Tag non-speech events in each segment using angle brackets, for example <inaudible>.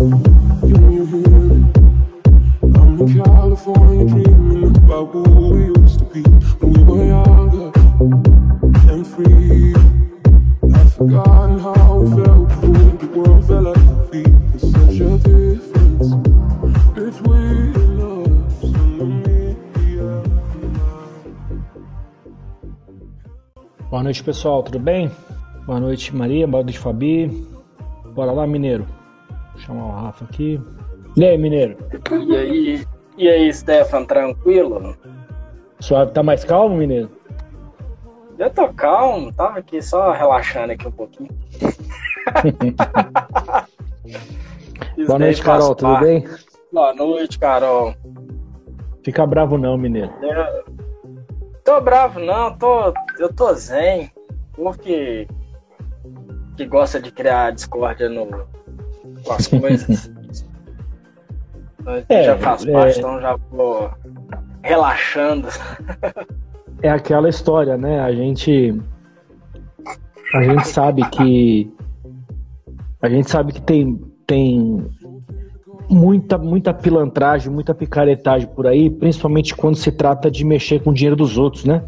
Boa noite, pessoal, tudo bem? Boa noite, Maria, boa noite, Fabi. Bora lá, Mineiro. Chamar o Rafa aqui. E aí, Mineiro? E aí, e aí, Stefan, tranquilo? Suave, tá mais calmo, Mineiro? Eu tô calmo, tava aqui só relaxando aqui um pouquinho. <laughs> boa noite, Carol, tudo bem? Boa noite, Carol. Fica bravo não, Mineiro. Eu... Tô bravo não, tô, eu tô zen. Povo que, gosta de criar discórdia no, as <laughs> coisas. é, já faz é... parte, então já vou relaxando. É aquela história, né? A gente a gente sabe que a gente sabe que tem tem muita, muita pilantragem, muita picaretagem por aí, principalmente quando se trata de mexer com o dinheiro dos outros, né?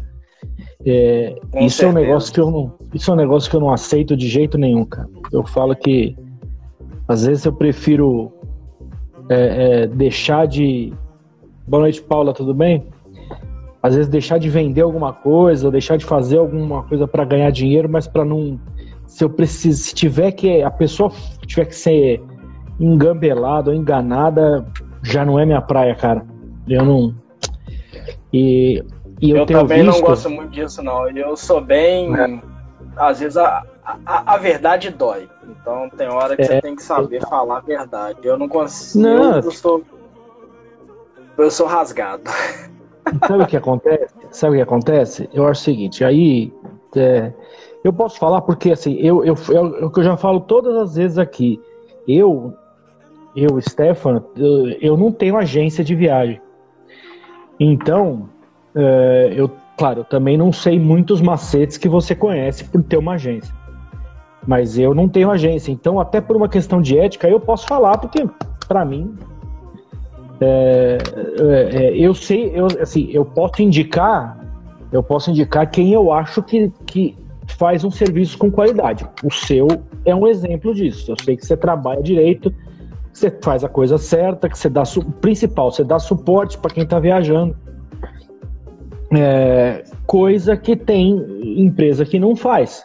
É, isso certeza. é um negócio que eu não, isso é um negócio que eu não aceito de jeito nenhum, cara. Eu falo que às vezes eu prefiro é, é, deixar de. Boa noite, Paula, tudo bem? Às vezes deixar de vender alguma coisa, deixar de fazer alguma coisa para ganhar dinheiro, mas para não. Se eu preciso, se tiver que a pessoa tiver que ser engambelado ou enganada já não é minha praia, cara. Eu não. E, e eu, eu também visto... não gosto muito disso, não. Eu sou bem. É. Às vezes a, a, a, verdade dói. Então tem hora que é. você tem que saber falar a verdade. Eu não consigo. Não. Eu, sou, eu sou rasgado. Sabe o que acontece? Sabe o que acontece? Eu acho o seguinte, aí. É, eu posso falar porque assim, eu, eu, eu, eu, eu já falo todas as vezes aqui. Eu eu, Stefano, eu, eu não tenho agência de viagem. Então, é, eu, claro, eu também não sei muitos macetes que você conhece por ter uma agência. Mas eu não tenho agência. Então, até por uma questão de ética, eu posso falar, porque, para mim, é, é, é, eu sei, eu, assim, eu posso indicar, eu posso indicar quem eu acho que, que faz um serviço com qualidade. O seu é um exemplo disso. Eu sei que você trabalha direito, você faz a coisa certa, que você dá o principal, você dá suporte para quem está viajando. É, coisa que tem empresa que não faz.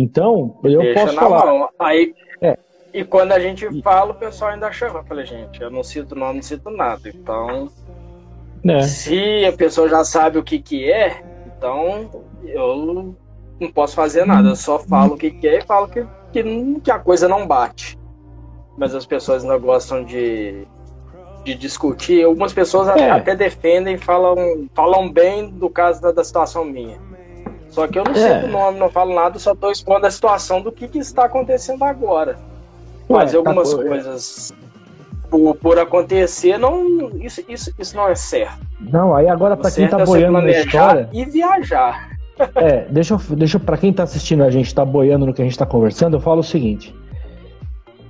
Então, eu Deixa posso falar. Mão. Aí, é. E quando a gente fala, o pessoal ainda chama. Eu falei, gente, eu não cito nome, não cito nada. Então, é. se a pessoa já sabe o que, que é, então eu não posso fazer nada. Eu só falo o que, que é e falo que, que, que a coisa não bate mas as pessoas ainda gostam de, de discutir. Algumas pessoas é. até defendem, falam, falam bem do caso da, da situação minha. Só que eu não sei é. o nome, não falo nada, só estou expondo a situação do que, que está acontecendo agora. Mas tá algumas tá coisas por, por, acontecer, não, isso, isso, isso não é certo. Não, aí agora para quem está é boiando na história e viajar. É, deixa eu, deixa para quem está assistindo a gente, está boiando no que a gente está conversando, eu falo o seguinte: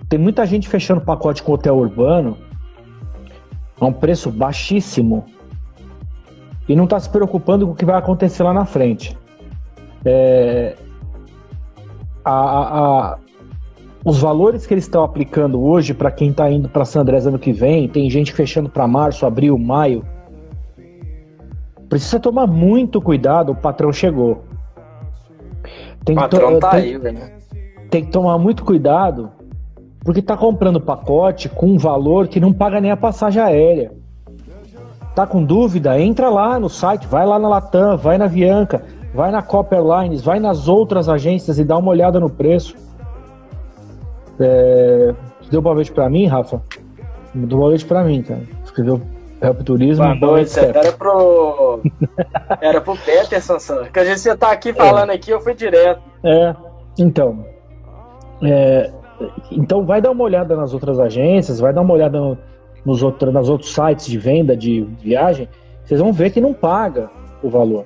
tem muita gente fechando pacote com hotel urbano a um preço baixíssimo e não está se preocupando com o que vai acontecer lá na frente. É, a, a, os valores que eles estão aplicando hoje para quem está indo para San Andrés ano que vem, tem gente fechando para março, abril, maio. Precisa tomar muito cuidado, o patrão chegou. Tem o patrão tá tem, aí, velho. Tem que tomar muito cuidado porque tá comprando pacote com um valor que não paga nem a passagem aérea. Tá com dúvida? Entra lá no site, vai lá na Latam, vai na Avianca, vai na Copper Airlines, vai nas outras agências e dá uma olhada no preço. É... Deu boa pra mim, Rafa? Deu boa pra mim, cara. Escreveu Help Turismo. Boa noite, era pro. <laughs> era pro Peterson, que a gente tá aqui falando é. aqui, eu fui direto. É, então. É, então vai dar uma olhada nas outras agências, vai dar uma olhada no, nos outros, nos outros sites de venda de viagem, vocês vão ver que não paga o valor.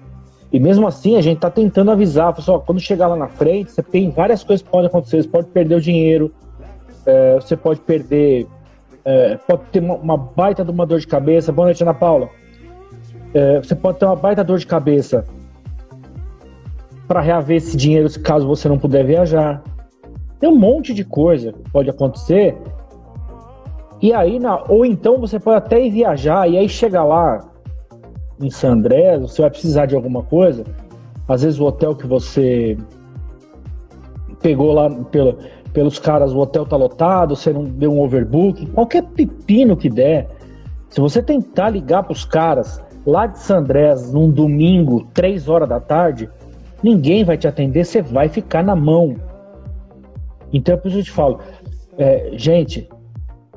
E mesmo assim a gente está tentando avisar, pessoal, quando chegar lá na frente, você tem várias coisas que podem acontecer, você pode perder o dinheiro, é, você pode perder, é, pode ter uma, uma, baita de uma dor de cabeça. Boa noite, Ana Paula. É, você pode ter uma baita dor de cabeça para reaver esse dinheiro caso você não puder viajar. Tem um monte de coisa que pode acontecer. E aí, na, ou então você pode até ir viajar e aí chegar lá em San Andrés, você vai precisar de alguma coisa. Às vezes o hotel que você pegou lá pelo, pelos caras, o hotel tá lotado, você não deu um overbook, qualquer pepino que der. Se você tentar ligar para os caras lá de San Andrés num domingo, três horas da tarde, ninguém vai te atender, você vai ficar na mão. Então é por isso que eu te falo, é, gente,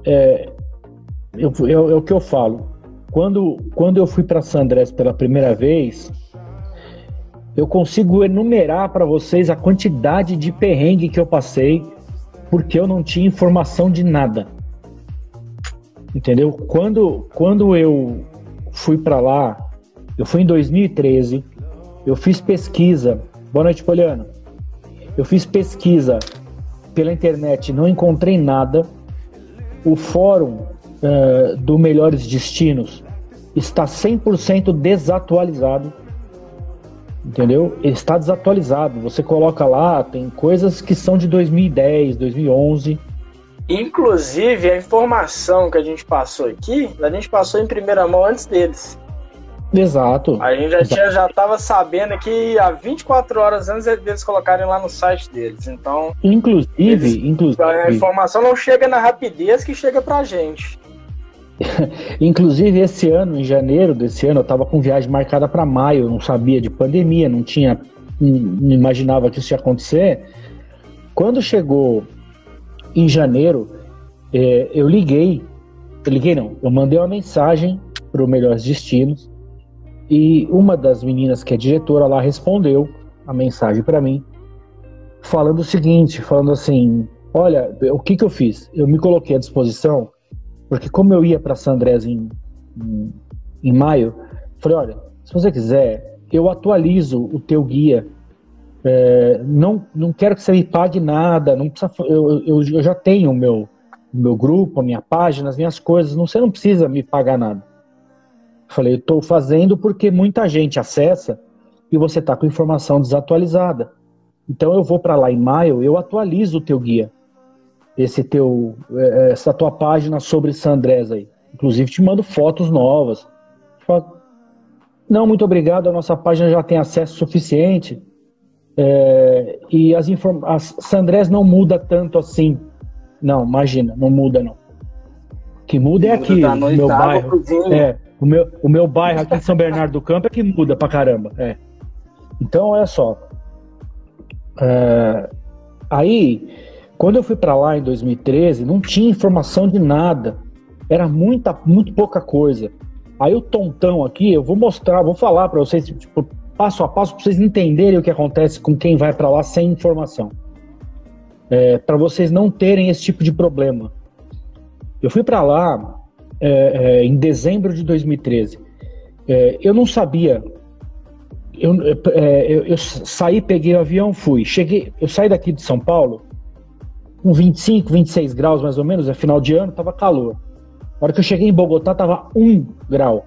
é, eu, eu, é o que eu falo. Quando, quando eu fui para San Andrés pela primeira vez, eu consigo enumerar para vocês a quantidade de perrengue que eu passei porque eu não tinha informação de nada. Entendeu? Quando, quando eu fui para lá, eu fui em 2013, eu fiz pesquisa. Boa noite, Poliano. Eu fiz pesquisa pela internet, não encontrei nada. O fórum uh, do Melhores Destinos está 100% desatualizado. Entendeu? Ele está desatualizado. Você coloca lá, tem coisas que são de 2010, 2011. Inclusive, a informação que a gente passou aqui, a gente passou em primeira mão antes deles. Exato. A gente já, tinha, já tava sabendo que há 24 horas antes deles colocarem lá no site deles. Então. Inclusive, eles, inclusive. A informação não chega na rapidez que chega pra gente. <laughs> Inclusive, esse ano, em janeiro desse ano, eu estava com viagem marcada para maio, não sabia de pandemia, não tinha. Não imaginava que isso ia acontecer. Quando chegou em janeiro, é, eu liguei. Eu liguei, não, eu mandei uma mensagem para o Melhores Destinos e uma das meninas que é diretora lá respondeu a mensagem para mim, falando o seguinte: falando assim, olha, o que, que eu fiz? Eu me coloquei à disposição porque como eu ia para San Andrés em, em, em, maio, falei, olha, se você quiser, eu atualizo o teu guia. É, não, não quero que você me pague nada, não precisa, eu, eu, eu já tenho o meu, meu grupo, a minha página, as minhas coisas, não, você não precisa me pagar nada. Falei, estou fazendo porque muita gente acessa e você está com informação desatualizada. Então eu vou para lá em maio, eu atualizo o teu guia esse teu, é, é, essa tua página sobre Sandrés aí. Inclusive te mando fotos novas. Não, muito obrigado, a nossa página já tem acesso suficiente. É, e as informações. Sandrés não muda tanto assim. Não, imagina, não muda não. O que muda é aqui, o meu bairro. É, o meu, o meu bairro aqui em São Bernardo do Campo é que muda pra caramba. É. Então, olha só. É, aí quando eu fui para lá em 2013, não tinha informação de nada. Era muita, muito pouca coisa. Aí o tontão aqui, eu vou mostrar, vou falar para vocês, tipo, passo a passo, para vocês entenderem o que acontece com quem vai para lá sem informação. É, para vocês não terem esse tipo de problema. Eu fui para lá é, é, em dezembro de 2013. É, eu não sabia. Eu, é, eu, eu, saí, peguei o avião, fui. Cheguei, eu saí daqui de São Paulo com 25, 26 graus mais ou menos, é final de ano, tava calor. Na hora que eu cheguei em Bogotá, tava 1 grau.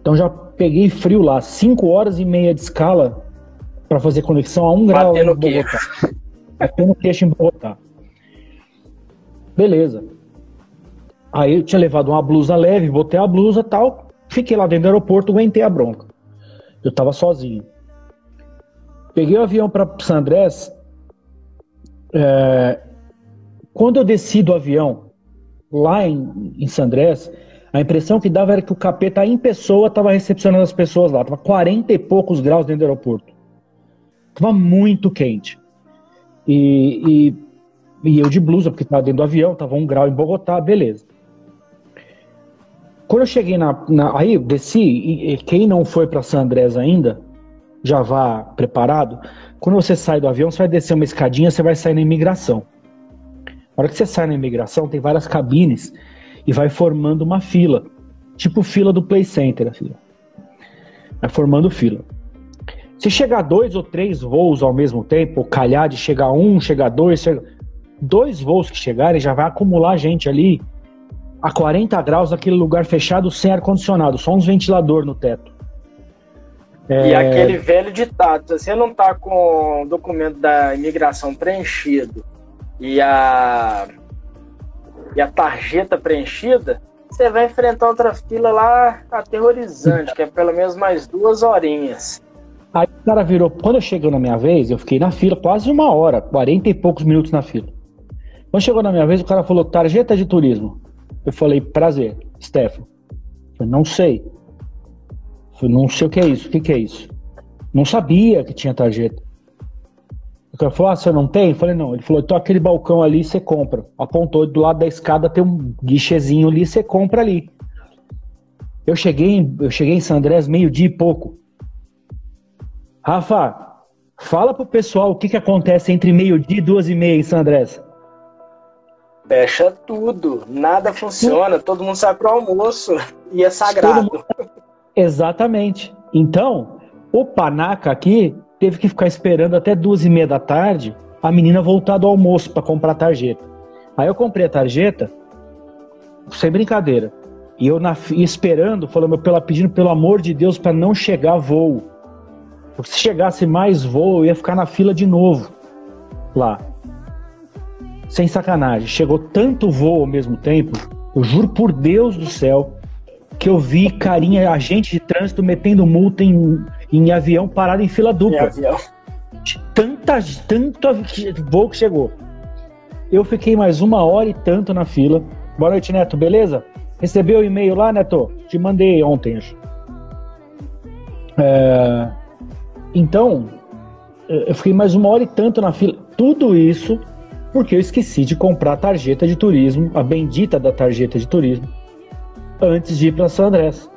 Então já peguei frio lá, 5 horas e meia de escala para fazer conexão a 1 grau em Bogotá. Batendo queixo em Bogotá. Beleza. Aí eu tinha levado uma blusa leve, botei a blusa tal, fiquei lá dentro do aeroporto, aguentei a bronca. Eu tava sozinho. Peguei o avião para San Andrés, é, quando eu desci do avião, lá em, em Sandrés, a impressão que dava era que o capeta em pessoa estava recepcionando as pessoas lá. Tava 40 e poucos graus dentro do aeroporto. Tava muito quente. E, e, e eu de blusa, porque estava dentro do avião, tava um grau em Bogotá, beleza. Quando eu cheguei na. na aí eu desci, e, e quem não foi para San Andrés ainda, já vá preparado. Quando você sai do avião, você vai descer uma escadinha, você vai sair na imigração. Na hora que você sai na imigração, tem várias cabines e vai formando uma fila. Tipo fila do Play Center, assim. Vai formando fila. Se chegar dois ou três voos ao mesmo tempo, calhar de chegar um, chegar dois, chega... dois voos que chegarem já vai acumular gente ali a 40 graus naquele lugar fechado sem ar-condicionado, só uns ventilador no teto. É... E aquele velho ditado, se você não tá com o documento da imigração preenchido e a, e a tarjeta preenchida, você vai enfrentar outra fila lá aterrorizante, que é pelo menos mais duas horinhas. Aí o cara virou. Quando eu cheguei na minha vez, eu fiquei na fila quase uma hora, 40 e poucos minutos na fila. Quando chegou na minha vez, o cara falou: tarjeta de turismo. Eu falei: prazer, Stefano. Eu não sei. Eu não sei o que é isso. O que é isso? Não sabia que tinha tarjeta. O cara falou: ah, você não tem? Eu falei: não. Ele falou: então aquele balcão ali você compra. Apontou do lado da escada, tem um guichezinho ali, você compra ali. Eu cheguei, eu cheguei em San Andrés meio-dia e pouco. Rafa, fala pro pessoal o que, que acontece entre meio-dia e duas e meia em San Andrés. Fecha tudo, nada funciona, todo mundo sai pro almoço e é sagrado. Mundo... Exatamente. Então, o panaca aqui teve que ficar esperando até duas e meia da tarde a menina voltar do almoço para comprar a tarjeta. Aí eu comprei a tarjeta, sem brincadeira. E eu na, esperando, falando, pela, pedindo pelo amor de Deus para não chegar voo. Porque se chegasse mais voo, eu ia ficar na fila de novo lá. Sem sacanagem. Chegou tanto voo ao mesmo tempo, eu juro por Deus do céu, que eu vi carinha, agente de trânsito metendo multa em, em avião parado em fila dupla. Em avião. Tanta, tanto voo que chegou. Eu fiquei mais uma hora e tanto na fila. Boa noite, Neto, beleza? Recebeu o e-mail lá, Neto? Te mandei ontem, acho. É... Então, eu fiquei mais uma hora e tanto na fila. Tudo isso porque eu esqueci de comprar a tarjeta de turismo, a bendita da tarjeta de turismo, antes de ir para São Andrés.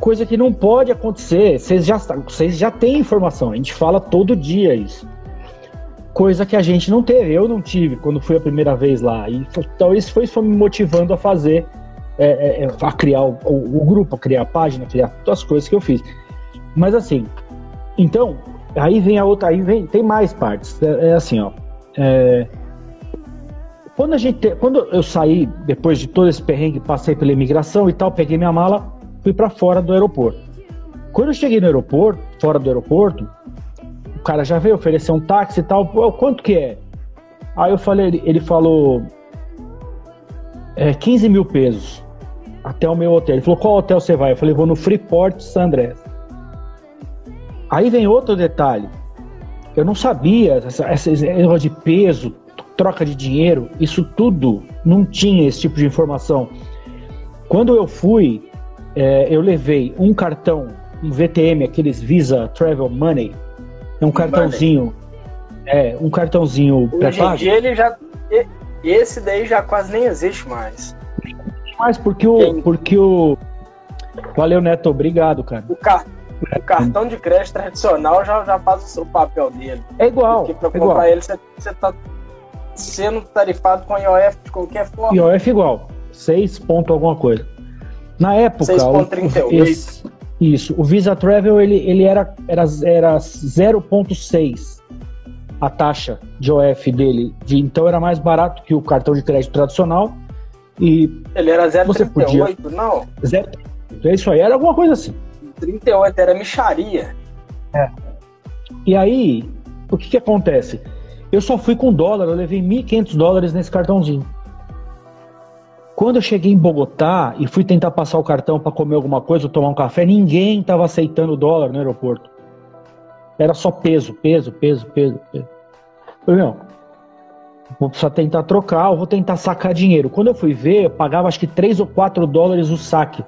Coisa que não pode acontecer. Vocês já, já têm informação, a gente fala todo dia isso. Coisa que a gente não teve, eu não tive quando fui a primeira vez lá. E talvez foi isso me motivando a fazer, é, é, é, a criar o, o, o grupo, a criar a página, a criar todas as coisas que eu fiz. Mas assim, então, aí vem a outra, aí vem, tem mais partes. É, é assim, ó. É, quando a gente, quando eu saí depois de todo esse perrengue, passei pela imigração e tal, peguei minha mala, fui para fora do aeroporto. Quando eu cheguei no aeroporto, fora do aeroporto, o cara já veio oferecer um táxi e tal. Quanto que é? Aí eu falei, ele, falou é, 15 mil pesos até o meu hotel. Ele falou, qual hotel você vai? Eu falei, vou no Freeport San Andrés. Aí vem outro detalhe. Eu não sabia, essa negócio de peso, troca de dinheiro, isso tudo não tinha esse tipo de informação. Quando eu fui, é, eu levei um cartão, um VTM, aqueles Visa Travel Money, é um cartãozinho, é um cartãozinho pré-pago. Ele já, esse daí já quase nem existe mais. Mais porque o, porque o, valeu Neto, obrigado, cara. O, car o cartão de crédito tradicional já, já faz o seu papel dele. É igual. Porque para é comprar ele, você, está sendo tarifado com IOF de qualquer forma. IOF igual. 6 ponto alguma coisa. Na época. 6,38. Isso. O Visa Travel ele, ele era, era, era 0,6 a taxa de OF dele. De, então era mais barato que o cartão de crédito tradicional. E ele era 0,38, não? 0, é isso aí, era alguma coisa assim. 38, era micharia. É. E aí, o que que acontece? Eu só fui com dólar, eu levei 1.500 dólares nesse cartãozinho. Quando eu cheguei em Bogotá e fui tentar passar o cartão para comer alguma coisa ou tomar um café, ninguém estava aceitando dólar no aeroporto. Era só peso, peso, peso, peso, peso. Eu falei, não, vou precisar tentar trocar, ou vou tentar sacar dinheiro. Quando eu fui ver, eu pagava acho que 3 ou 4 dólares o saque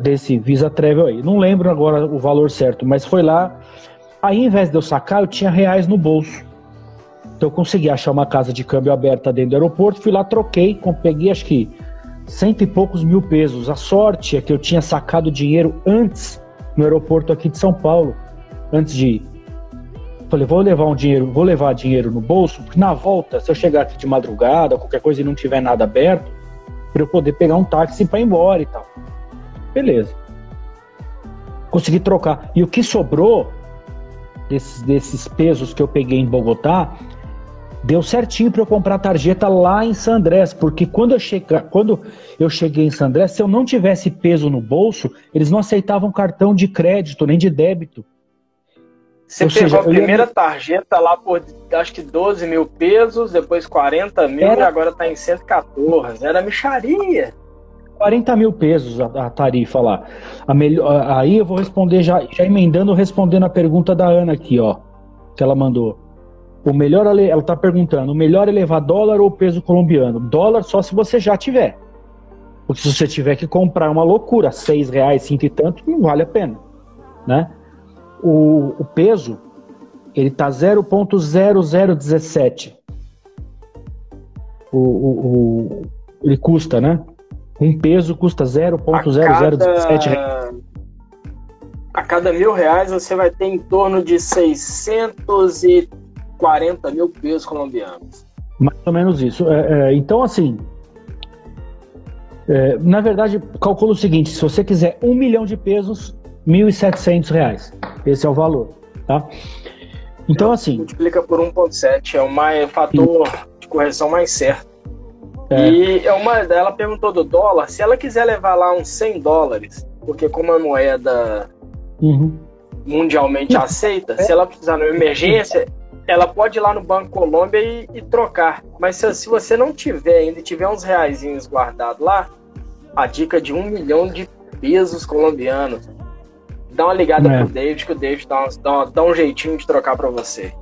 desse Visa Travel aí. Não lembro agora o valor certo, mas foi lá. Aí, ao invés de eu sacar, eu tinha reais no bolso. Então eu consegui achar uma casa de câmbio aberta dentro do aeroporto, fui lá, troquei, peguei acho que cento e poucos mil pesos. A sorte é que eu tinha sacado dinheiro antes no aeroporto aqui de São Paulo, antes de ir. Falei, vou levar um dinheiro, vou levar dinheiro no bolso, porque na volta, se eu chegar aqui de madrugada, qualquer coisa e não tiver nada aberto, para eu poder pegar um táxi para ir embora e tal. Beleza. Consegui trocar. E o que sobrou desses, desses pesos que eu peguei em Bogotá deu certinho para eu comprar a tarjeta lá em Sandrés, porque quando eu, chega, quando eu cheguei em Sandrés, se eu não tivesse peso no bolso, eles não aceitavam cartão de crédito nem de débito. Você Ou pegou seja, a primeira ia... tarjeta lá por acho que 12 mil pesos, depois 40 mil Era... e agora está em 114. Era micharia. 40 mil pesos a, a tarifa lá. A melhor, aí eu vou responder já, já emendando, respondendo a pergunta da Ana aqui, ó, que ela mandou. O melhor, ela está perguntando, o melhor é levar dólar ou peso colombiano? Dólar só se você já tiver. Porque se você tiver que comprar uma loucura, seis reais, cinco e tanto, não vale a pena, né? O, o peso, ele tá 0.0017. O, o, o, ele custa, né? Um peso custa 0.0017 cada... A cada mil reais você vai ter em torno de 640 mil pesos colombianos. Mais ou menos isso. É, é, então, assim, é, na verdade, calculo o seguinte: se você quiser um milhão de pesos, 1.700 reais. Esse é o valor, tá? Então, assim. Multiplica por 1,7, é o mais, fator de correção mais certo. É. E é uma, ela perguntou do dólar, se ela quiser levar lá uns 100 dólares, porque como a moeda uhum. mundialmente Não. aceita, é. se ela precisar de uma emergência, ela pode ir lá no Banco Colômbia e, e trocar. Mas se, se, você não tiver ainda tiver uns reaisinhos guardados lá, a dica de um milhão de pesos colombianos. Dá uma ligada é. pro David, que o David dá, dá, dá um jeitinho de trocar para você.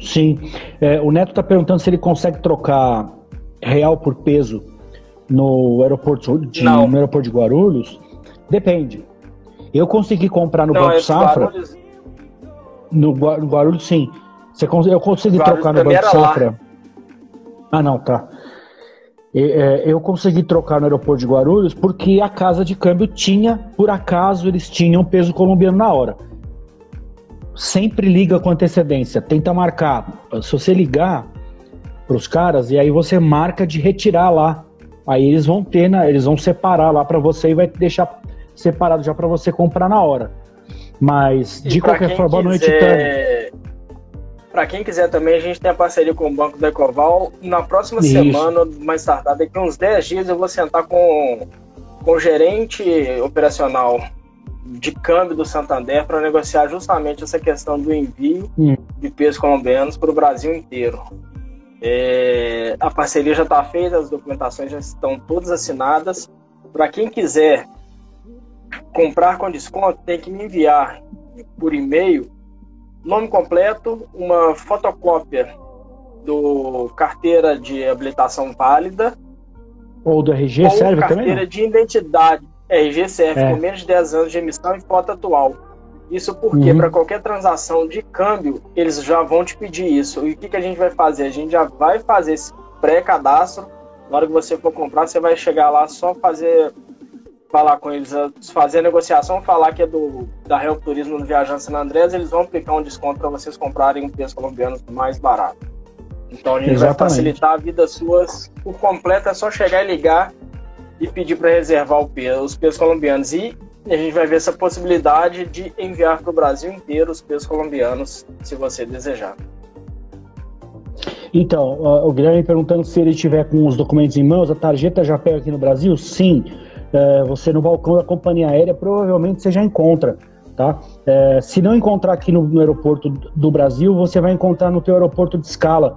Sim. É, o Neto tá perguntando se ele consegue trocar real por peso no aeroporto de, no aeroporto de Guarulhos? Depende. Eu consegui comprar no Não, Banco é Safra. Guarulhos... No, Guarulhos, sim. Você, eu consegui Guarulhos trocar no Banco Safra. Lá. Ah, não, tá. É, eu consegui trocar no aeroporto de Guarulhos porque a casa de câmbio tinha, por acaso, eles tinham peso colombiano na hora. Sempre liga com antecedência, tenta marcar. Se você ligar, para os caras e aí você marca de retirar lá. Aí eles vão ter, né, eles vão separar lá para você e vai deixar separado já para você comprar na hora. Mas de qualquer forma, boa noite, Tânia. Para quem quiser também, a gente tem a parceria com o Banco da Ecoval. Na próxima Isso. semana, mais tardar, daqui uns 10 dias, eu vou sentar com, com o gerente operacional de câmbio do Santander para negociar justamente essa questão do envio hum. de pesos colombianos para o Brasil inteiro. É, a parceria já está feita, as documentações já estão todas assinadas. Para quem quiser comprar com desconto, tem que me enviar por e-mail nome completo, uma fotocópia do carteira de habilitação válida. Ou do RG serve carteira também? Carteira de identidade. RG serve é. com menos de 10 anos de emissão e foto atual. Isso porque uhum. para qualquer transação de câmbio, eles já vão te pedir isso. E o que, que a gente vai fazer? A gente já vai fazer esse pré-cadastro. Na hora que você for comprar, você vai chegar lá só fazer falar com eles, fazer a negociação, falar que é do da Real Turismo do Viajante San Andrés, eles vão aplicar um desconto para vocês comprarem pesos colombianos mais barato. Então a gente Exatamente. vai facilitar a vida suas por completo, é só chegar e ligar e pedir para reservar o peso, os pesos colombianos. E e a gente vai ver essa possibilidade de enviar para o Brasil inteiro os pesos colombianos, se você desejar. Então, o Guilherme perguntando se ele tiver com os documentos em mãos, a tarjeta já pega aqui no Brasil? Sim. É, você no balcão da companhia aérea provavelmente você já encontra. Tá? É, se não encontrar aqui no, no, aeroporto do Brasil, você vai encontrar no teu aeroporto de escala,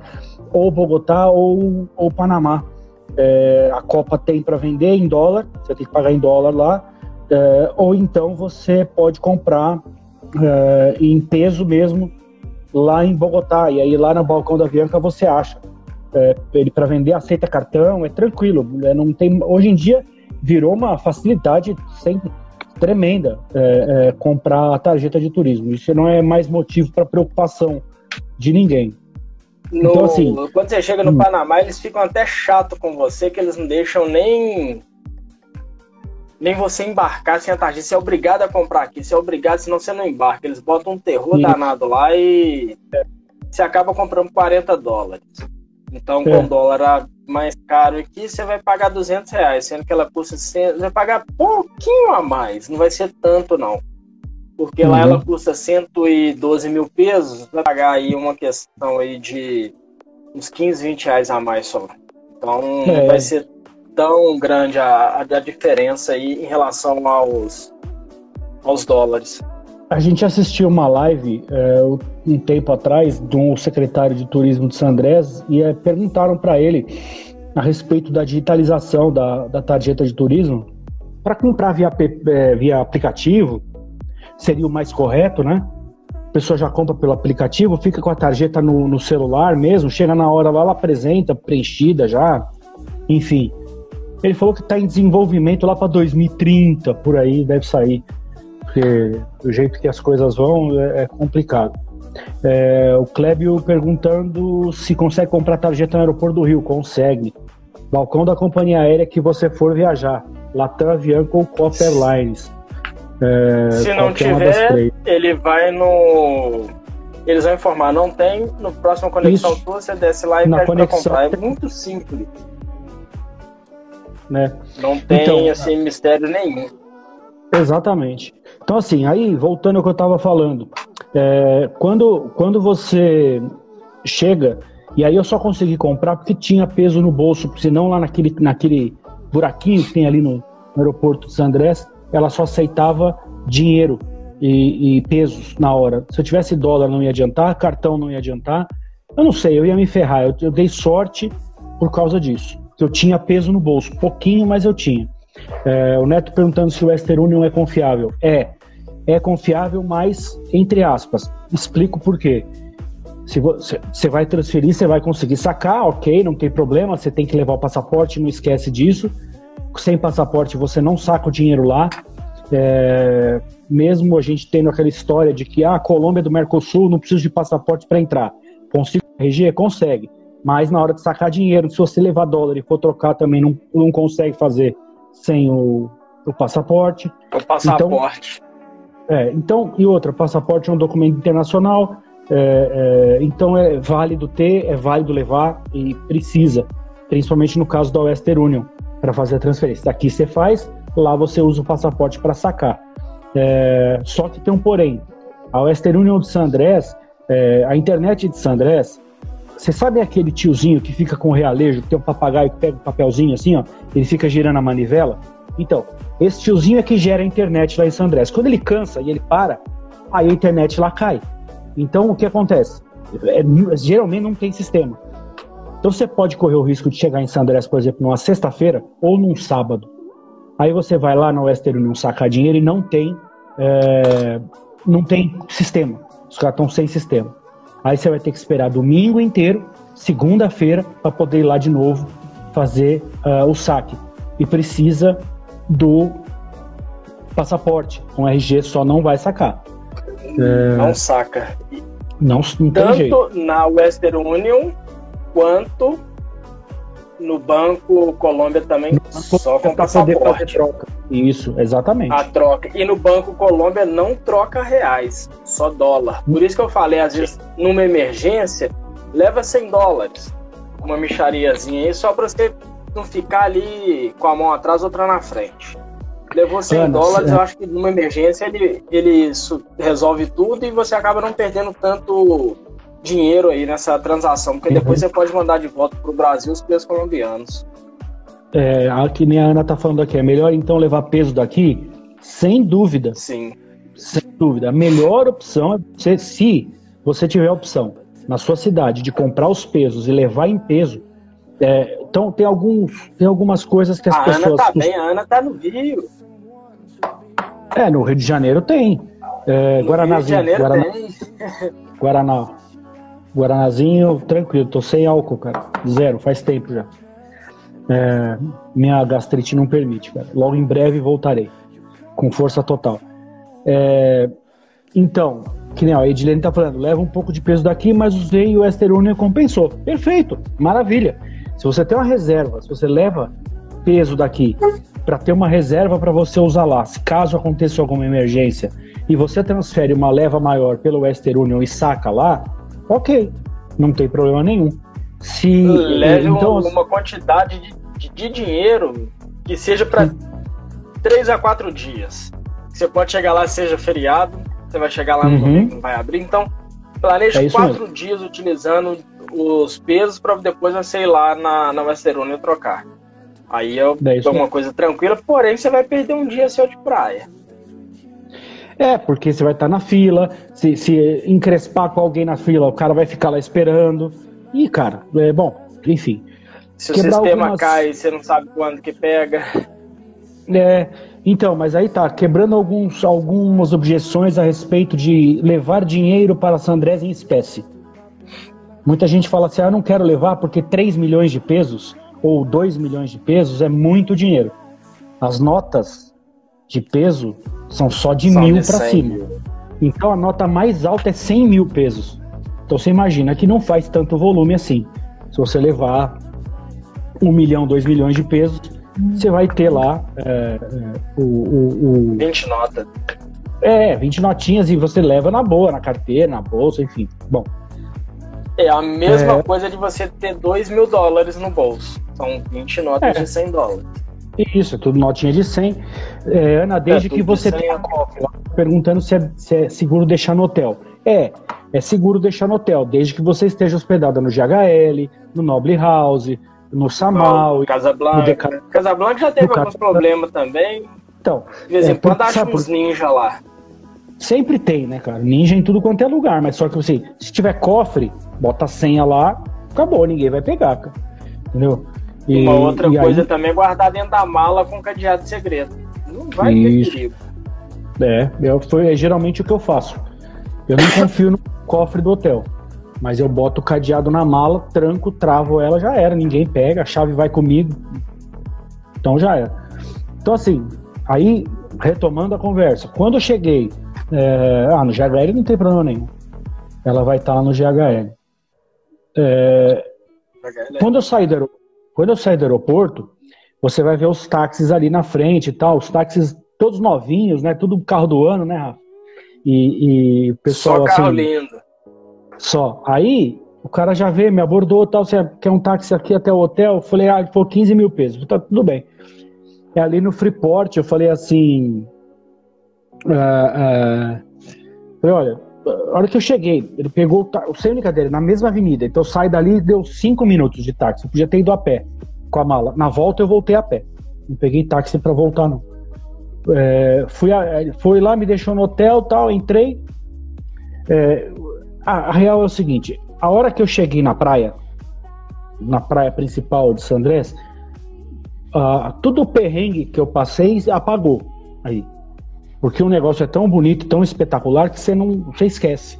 ou Bogotá ou, ou Panamá. É, a Copa tem para vender em dólar, você tem que pagar em dólar lá, é, ou então você pode comprar é, em peso mesmo lá em Bogotá. E aí lá no balcão da Bianca você acha. É, ele para vender aceita cartão, é tranquilo. É, não tem, hoje em dia virou uma facilidade sempre tremenda é, é, comprar a tarjeta de turismo. Isso não é mais motivo para preocupação de ninguém. No, então, assim, quando você chega no hum. Panamá, eles ficam até chato com você, que eles não deixam nem nem você embarcar sem a tarjeta. Você é obrigado a comprar aqui, você é obrigado, senão você não embarca. Eles botam um terror Sim. danado lá e você acaba comprando 40 dólares. Então, com é. o dólar mais caro aqui, você vai pagar 200 reais, sendo que ela custa 100, você vai pagar pouquinho a mais, não vai ser tanto não. Porque uhum. lá ela custa 112 mil pesos, vai pagar aí uma questão aí de uns 15, 20 reais a mais só. Então é. não vai ser tão grande a, a diferença aí em relação aos, aos dólares. A gente assistiu uma live é, um tempo atrás do secretário de turismo de Sandrés e é, perguntaram para ele a respeito da digitalização da, da tarjeta de turismo para comprar via, é, via aplicativo seria o mais correto, né? A pessoa já compra pelo aplicativo, fica com a tarjeta no, no celular mesmo, chega na hora lá, ela apresenta preenchida já, enfim. Ele falou que está em desenvolvimento lá para 2030, por aí deve sair porque do jeito que as coisas vão é, é complicado. É, o Clébio perguntando se consegue comprar tarjeta no aeroporto do Rio. Consegue. Balcão da companhia aérea que você for viajar. Latam Avianca ou Copa Airlines. É, se não tiver, ele vai no. Eles vão informar, não tem, no próximo Conexão Isso. Tour você desce lá e Na pede conexão... comprar. É muito simples. Né? Não tem então, assim, mistério nenhum. Exatamente. Então, assim, aí, voltando ao que eu estava falando, é, quando, quando você chega, e aí eu só consegui comprar porque tinha peso no bolso, senão lá naquele, naquele buraquinho que tem ali no, no aeroporto de San Andrés, ela só aceitava dinheiro e, e, pesos na hora. Se eu tivesse dólar não ia adiantar, cartão não ia adiantar. Eu não sei, eu ia me ferrar. Eu, eu dei sorte por causa disso. Eu tinha peso no bolso, pouquinho, mas eu tinha. É, o Neto perguntando se o Western Union é confiável. É, é confiável, mas entre aspas. Explico por quê. Se você vai transferir, você vai conseguir sacar, ok, não tem problema, você tem que levar o passaporte, não esquece disso. Sem passaporte você não saca o dinheiro lá. É, mesmo a gente tendo aquela história de que ah, a Colômbia é do Mercosul, não preciso de passaporte para entrar. Consigo RG? Consegue. Mas na hora de sacar dinheiro, se você levar dólar e for trocar também não, não consegue fazer sem o, o passaporte. O passaporte. Então, é, então, e outra, passaporte é um documento internacional, é, é, então é válido ter, é válido levar e precisa, principalmente no caso da Western Union, para fazer a transferência. Aqui você faz, lá você usa o passaporte para sacar. É, só que tem um porém. A Western Union de San Andrés, é, a internet de San Andrés, você sabe aquele tiozinho que fica com o realejo, que tem um papagaio que pega o um papelzinho assim, ó, ele fica girando a manivela? Então, esse tiozinho é que gera a internet lá em São Andrés. Quando ele cansa e ele para, aí a internet lá cai. Então, o que acontece? É, geralmente não tem sistema. Então, você pode correr o risco de chegar em São Andrés, por exemplo, numa sexta-feira ou num sábado. Aí você vai lá no Western Union sacar dinheiro e não tem, é, não tem sistema. Os caras estão sem sistema. Aí você vai ter que esperar domingo inteiro, segunda-feira, para poder ir lá de novo fazer uh, o saque. E precisa do passaporte. Com RG só não vai sacar. Não é... saca. Não, não Tanto jeito. na Western Union quanto no Banco Colômbia também banco só com passaporte. Troca. Isso, exatamente. A troca. E no Banco Colômbia não troca reais, só dólar. Por isso que eu falei, às vezes, numa emergência, leva 100 dólares. Uma michariazinha aí, só para você não ficar ali com a mão atrás, outra na frente. Levou 100 é, dólares, é. eu acho que numa emergência ele, ele resolve tudo e você acaba não perdendo tanto dinheiro aí nessa transação, porque uhum. depois você pode mandar de volta para o Brasil os pesos colombianos. É, que nem a Ana tá falando aqui, é melhor então levar peso daqui? Sem dúvida. Sim. Sem dúvida. A melhor opção é você, se você tiver a opção na sua cidade de comprar os pesos e levar em peso. É, então tem alguns, tem algumas coisas que as a pessoas. A Ana tá bem, a Ana tá no Rio. É, no Rio de Janeiro tem. É, Guaranazinho. Rio de Janeiro <laughs> Guaraná, tem. Guaraná. Guaranazinho, tranquilo, tô sem álcool, cara. Zero, faz tempo já. É, minha gastrite não permite, cara. Logo em breve voltarei. Com força total. É, então, que nem a Edilene tá falando, leva um pouco de peso daqui, mas usei o Esterone compensou. Perfeito, maravilha. Se você tem uma reserva, se você leva peso daqui para ter uma reserva para você usar lá, se caso aconteça alguma emergência, e você transfere uma leva maior pelo Western Union e saca lá, ok, não tem problema nenhum. Se leve então, uma quantidade de, de, de dinheiro que seja para três a quatro dias. Você pode chegar lá, seja feriado, você vai chegar lá no uhum. domingo, não vai abrir. Então, planeje é quatro mesmo. dias utilizando os pesos para depois você ir lá na, na Westeruna e trocar. Aí eu é dou uma coisa tranquila, porém você vai perder um dia seu de praia. É, porque você vai estar na fila, se, se encrespar com alguém na fila, o cara vai ficar lá esperando. E, cara, é bom, enfim. Se o sistema algumas... cai, você não sabe quando que pega. É, então, mas aí tá, quebrando alguns, algumas objeções a respeito de levar dinheiro para San Andrés em espécie. Muita gente fala assim, ah, eu não quero levar porque 3 milhões de pesos ou 2 milhões de pesos é muito dinheiro. As notas de peso são só de só mil para cima. Então a nota mais alta é 100 mil pesos. Então você imagina que não faz tanto volume assim. Se você levar um milhão, dois milhões de pesos, você vai ter lá é, é, o, o, o, 20 notas. É, 20 notinhas e você leva na boa, na carteira, na bolsa, enfim. Bom. É a mesma é... coisa de você ter 2 mil dólares no bolso. São 20 notas é. de 100 dólares. Isso, é tudo notinha de 100. É, Ana, desde é, que você tem a cofre, perguntando se é, se é, seguro deixar no hotel. É, é seguro deixar no hotel, desde que você esteja hospedada no GHL, no Noble House, no Samal. Casablanca. No Deca... Casablanca já teve alguns problemas também. Então, de vez em é, quando acha uns ninja lá. Sempre tem, né, cara? Ninja em tudo quanto é lugar, mas só que assim, se tiver cofre, bota a senha lá, acabou, ninguém vai pegar, cara. Entendeu? E, Uma outra coisa aí... também é guardar dentro da mala com cadeado segredo. Não vai Isso. ter perigo. É, eu, foi, é geralmente o que eu faço. Eu não confio no cofre do hotel. Mas eu boto o cadeado na mala, tranco, travo ela, já era. Ninguém pega, a chave vai comigo. Então já era. Então, assim, aí, retomando a conversa, quando eu cheguei. É, ah, no GHL não tem problema nenhum. Ela vai estar tá lá no GHL. É, quando eu saí do aeroporto, quando eu saí do aeroporto, você vai ver os táxis ali na frente e tal, os táxis todos novinhos, né? Tudo carro do ano, né, Rafa? E, e pessoal Só carro assim, lindo. Só. Aí o cara já veio, me abordou tal, você quer um táxi aqui até o hotel? Eu falei, ah, falou 15 mil pesos. Tá tudo bem. É ali no Freeport, eu falei assim. Uh, uh, falei, olha, a hora que eu cheguei, ele pegou o sem brincadeira, na mesma avenida. Então eu saí dali deu cinco minutos de táxi. Eu podia ter ido a pé com a mala. Na volta eu voltei a pé. Não peguei táxi para voltar, não. É, fui, a, foi lá, me deixou no hotel tal, entrei. É, a, a, real é o seguinte: a hora que eu cheguei na praia, na praia principal de San Andrés, uh, tudo o perrengue que eu passei apagou aí. Porque o negócio é tão bonito, tão espetacular, que você não você esquece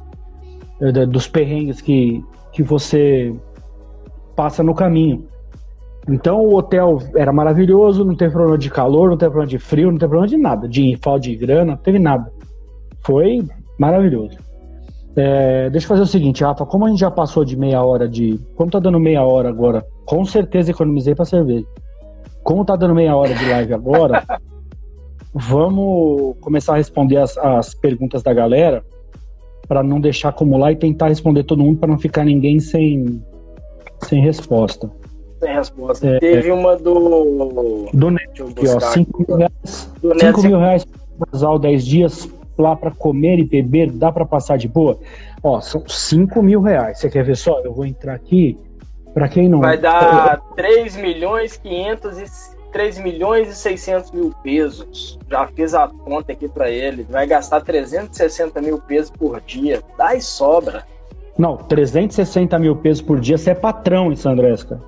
é, dos perrengues que, que você passa no caminho. Então o hotel era maravilhoso, não teve problema de calor, não teve problema de frio, não teve problema de nada, de falta de grana, não teve nada. Foi maravilhoso. É, deixa eu fazer o seguinte, Rafa, como a gente já passou de meia hora de. Como tá dando meia hora agora, com certeza economizei para cerveja. Como tá dando meia hora de live agora, <laughs> vamos começar a responder as, as perguntas da galera para não deixar acumular e tentar responder todo mundo para não ficar ninguém sem, sem resposta. Sem resposta. É, Teve uma do. Do Neto, aqui, ó. 5 mil reais. 5 mil reais casal 10 dias lá para comer e beber, dá para passar de boa? Ó, são 5 mil reais. Você quer ver só? Eu vou entrar aqui. Para quem não. Vai dar 3 milhões 500 e 3 milhões e 600 mil pesos. Já fiz a conta aqui para ele. Vai gastar 360 mil pesos por dia. Dá e sobra. Não, 360 mil pesos por dia, você é patrão em Sandresca.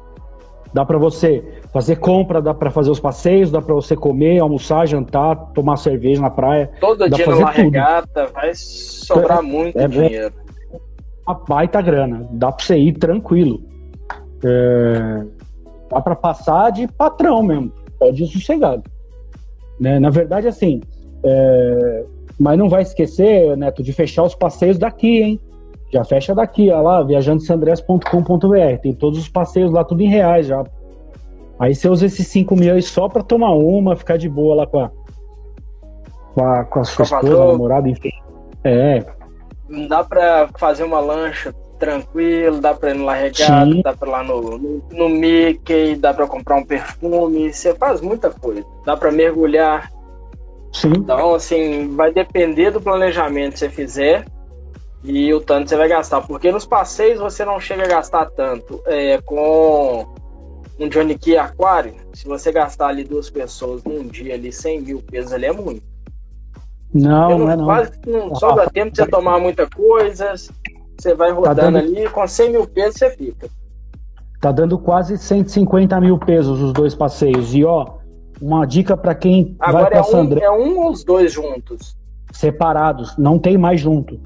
Dá para você fazer compra, dá para fazer os passeios, dá para você comer, almoçar, jantar, tomar cerveja na praia. Todo dia numa regata, vai sobrar é, muito é, dinheiro. Uma baita grana, dá para você ir tranquilo. É, dá para passar de patrão mesmo, pode ir sossegado. Né? Na verdade, assim, é, mas não vai esquecer, Neto, de fechar os passeios daqui, hein? Já fecha daqui, ó lá, viajandosandrés.com.br. Tem todos os passeios lá, tudo em reais já. Aí você usa esses 5 milhões só para tomar uma, ficar de boa lá com a, com a, com a sua esposa, namorada, enfim. É. Não dá para fazer uma lancha tranquilo, dá pra ir no La Regata, dá pra ir lá no, no, no Mickey, dá pra comprar um perfume, você faz muita coisa. Dá pra mergulhar. Sim. Então, assim, vai depender do planejamento que você fizer. e o tanto você vai gastar. Porque nos passeios você não chega a gastar tanto. É, com um Johnny Key Aquário, se você gastar ali duas pessoas num dia ali 100 mil pesos ali é muito. Não, não, não é não. Quase não sobra ah, tempo de você tomar muita coisa. Você vai tá rodando tá dando... ali com 100 mil pesos você fica. Tá dando quase 150 mil pesos os dois passeios. E ó, uma dica para quem Agora vai pra é, um, é um ou os dois juntos? Separados, não tem mais junto.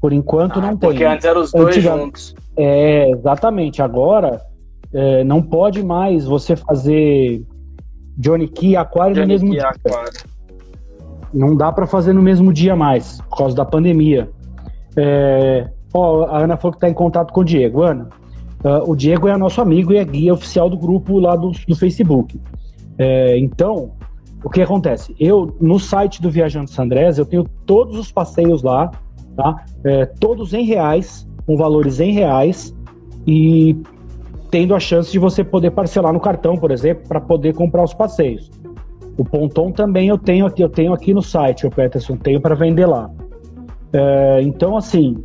Por enquanto ah, não tem. Porque antes eram os dois Antiga... juntos. É, exatamente. Agora é, não pode mais você fazer Johnny Key e Aquário Johnny no mesmo Key, dia. Aquário. Não dá para fazer no mesmo dia mais, por causa da pandemia. É, ó, a Ana falou que está em contato com o Diego. Ana, uh, o Diego é nosso amigo e é guia oficial do grupo lá do, do Facebook. É, então, o que acontece? Eu, no site do Viajante Sandrés, eu tenho todos os passeios lá, tá? É, todos em reais, com valores em reais, e tendo a chance de você poder parcelar no cartão, por exemplo, para poder comprar os passeios. O Ponton também eu tenho aqui, eu tenho aqui no site, o Peterson, tenho para vender lá. É, então, assim,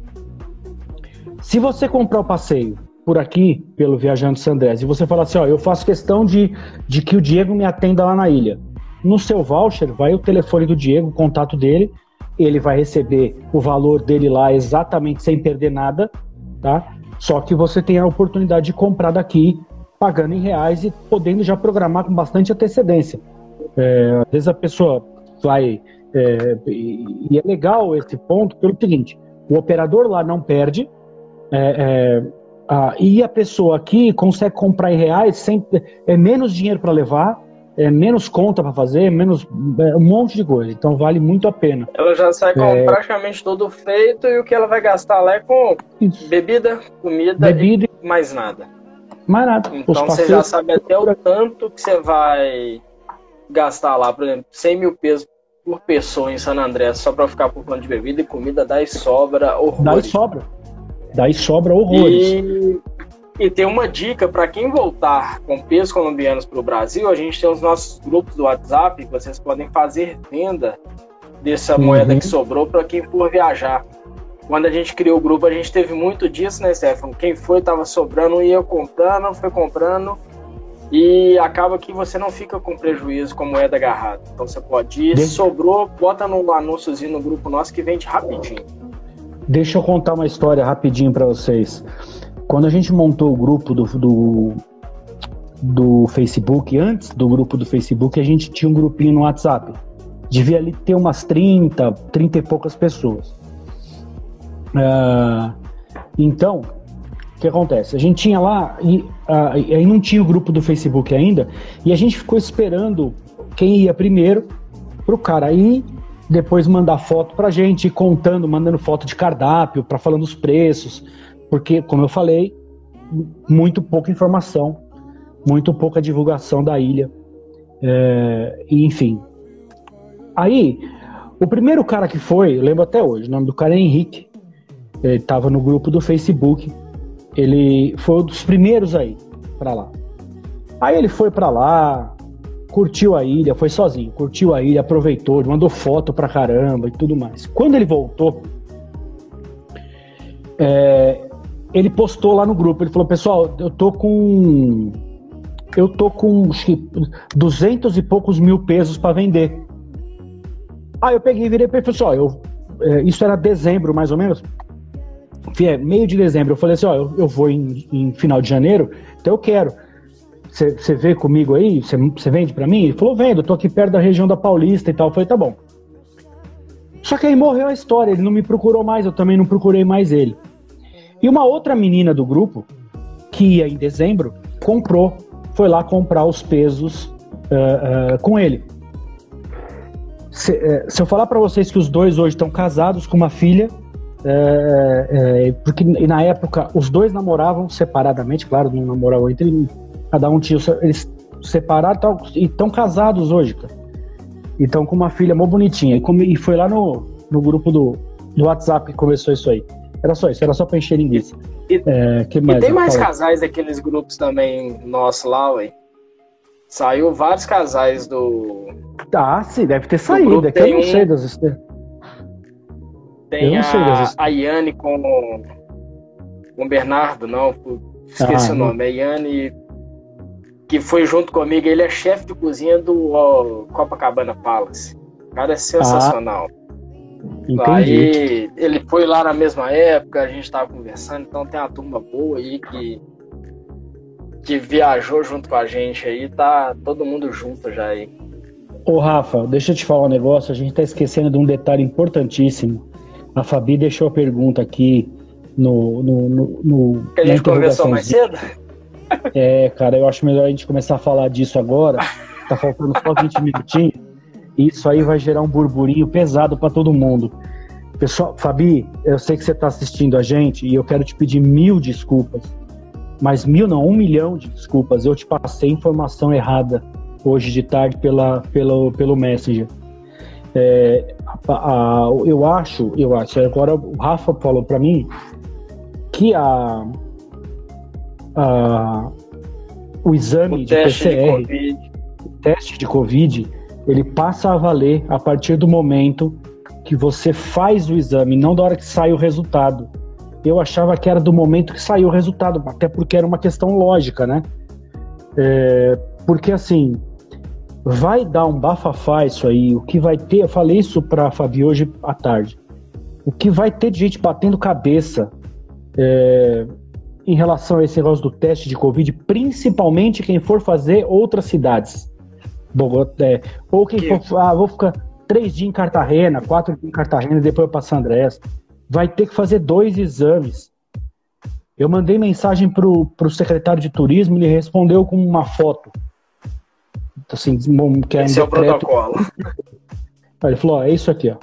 se você comprar o passeio por aqui, pelo Viajante Sandrés, e você falar assim, ó, eu faço questão de, de que o Diego me atenda lá na ilha. No seu voucher, vai o telefone do Diego, o contato dele, ele vai receber o valor dele lá exatamente sem perder nada, tá? Só que você tem a oportunidade de comprar daqui, pagando em reais e podendo já programar com bastante antecedência. É, às vezes a pessoa vai. É, e é legal esse ponto pelo seguinte: o operador lá não perde, é, é ah, e a pessoa aqui consegue comprar em reais sem é menos dinheiro para levar, é menos conta para fazer, menos é, um monte de coisa. Então vale muito a pena. Ela já sai com é... praticamente tudo feito e o que ela vai gastar lá é com Isso. bebida, comida bebida e mais nada. Mais nada. Então você já sabe até o tanto que você vai gastar lá, por exemplo, 100 mil pesos por pessoa em San André só para ficar por conta de bebida e comida, daí sobra horrores. Daí sobra. Daí sobra horrores. E, e tem uma dica para quem voltar com pesos colombianos para o Brasil: a gente tem os nossos grupos do WhatsApp, vocês podem fazer venda dessa uhum. moeda que sobrou para quem for viajar. Quando a gente criou o grupo, a gente teve muito disso, né, Stefano? Quem foi, estava sobrando, ia comprando, foi comprando. E acaba que você não fica com prejuízo com moeda agarrada. Então você pode ir, sobrou, bota no anúnciozinho no grupo nosso que vende rapidinho. Deixa eu contar uma história rapidinho para vocês. Quando a gente montou o grupo do, do, do, Facebook, antes do grupo do Facebook, a gente tinha um grupinho no WhatsApp. Devia ali ter umas 30, 30 e poucas pessoas. Uh, então, o que acontece? A gente tinha lá, e uh, aí não tinha o grupo do Facebook ainda, e a gente ficou esperando quem ia primeiro para o cara ir depois mandar foto pra gente, contando, mandando foto de cardápio, para falando os preços, porque, como eu falei, muito pouca informação, muito pouca divulgação da ilha, é, enfim. Aí, o primeiro cara que foi, eu lembro até hoje, o nome do cara é Henrique, ele estava no grupo do Facebook, ele foi um dos primeiros aí para lá. Aí ele foi para lá, curtiu a ilha, foi sozinho, curtiu a ilha, aproveitou, mandou foto pra caramba e tudo mais. Quando ele voltou, é, ele postou lá no grupo, ele falou, pessoal, eu tô com eu tô com duzentos e poucos mil pesos para vender. Aí eu peguei e virei para ele assim, eu, é, isso era dezembro mais ou menos, é, meio de dezembro, eu falei assim, ó, eu, eu vou em, em final de janeiro, então eu quero você vê comigo aí? Você vende para mim? Ele falou, vendo, tô aqui perto da região da Paulista e tal. Eu falei, tá bom. Só que aí morreu a história, ele não me procurou mais, eu também não procurei mais ele. E uma outra menina do grupo, que ia em dezembro, comprou, foi lá comprar os pesos uh, uh, com ele. Se, uh, se eu falar para vocês que os dois hoje estão casados com uma filha, porque na época os dois namoravam separadamente, claro, não namoravam entre Cada um tinha. Eles separaram e estão casados hoje, cara. E estão com uma filha mó bonitinha. E, come, e foi lá no, no grupo do, do WhatsApp que começou isso aí. Era só isso, era só pra encher linguiça. E, é, que mais e tem mais casais daqueles grupos também nossos lá, ué. Saiu vários casais do. Ah, sim, deve ter saído. É que eu não sei das Tem a, a Yane com, com o Bernardo, não, esqueci ah, o nome. A Yane que foi junto comigo, ele é chefe de cozinha do ó, Copacabana Palace. O cara é sensacional. Ah, aí ele foi lá na mesma época, a gente estava conversando, então tem uma turma boa aí que, que viajou junto com a gente aí, tá todo mundo junto já aí. Ô Rafa, deixa eu te falar um negócio, a gente tá esquecendo de um detalhe importantíssimo. A Fabi deixou a pergunta aqui no. no, no, no que a gente conversou mais cedo? É, cara, eu acho melhor a gente começar a falar disso agora. Tá faltando só 20 minutinhos. Isso aí vai gerar um burburinho pesado para todo mundo. Pessoal, Fabi, eu sei que você está assistindo a gente e eu quero te pedir mil desculpas. Mas mil não, um milhão de desculpas. Eu te passei informação errada hoje de tarde pela, pelo, pelo Messenger. É, a, a, eu acho, eu acho, agora o Rafa falou para mim que a, a, o exame o de PCR, de o teste de Covid, ele passa a valer a partir do momento que você faz o exame, não da hora que sai o resultado. Eu achava que era do momento que saiu o resultado, até porque era uma questão lógica, né? É, porque assim, vai dar um bafafá isso aí. O que vai ter, eu falei isso para a Fabi hoje à tarde. O que vai ter de gente batendo cabeça é, em relação a esse negócio do teste de Covid, principalmente quem for fazer outras cidades. Bogotá, é, ou quem que... for, ah, vou ficar três dias em Cartagena, quatro dias em Cartagena e depois para San Andrés. Vai ter que fazer dois exames. Eu mandei mensagem pro, pro secretário de turismo, ele respondeu com uma foto. Assim, que é Esse é o protocolo. Ele falou, ó, é isso aqui, ó.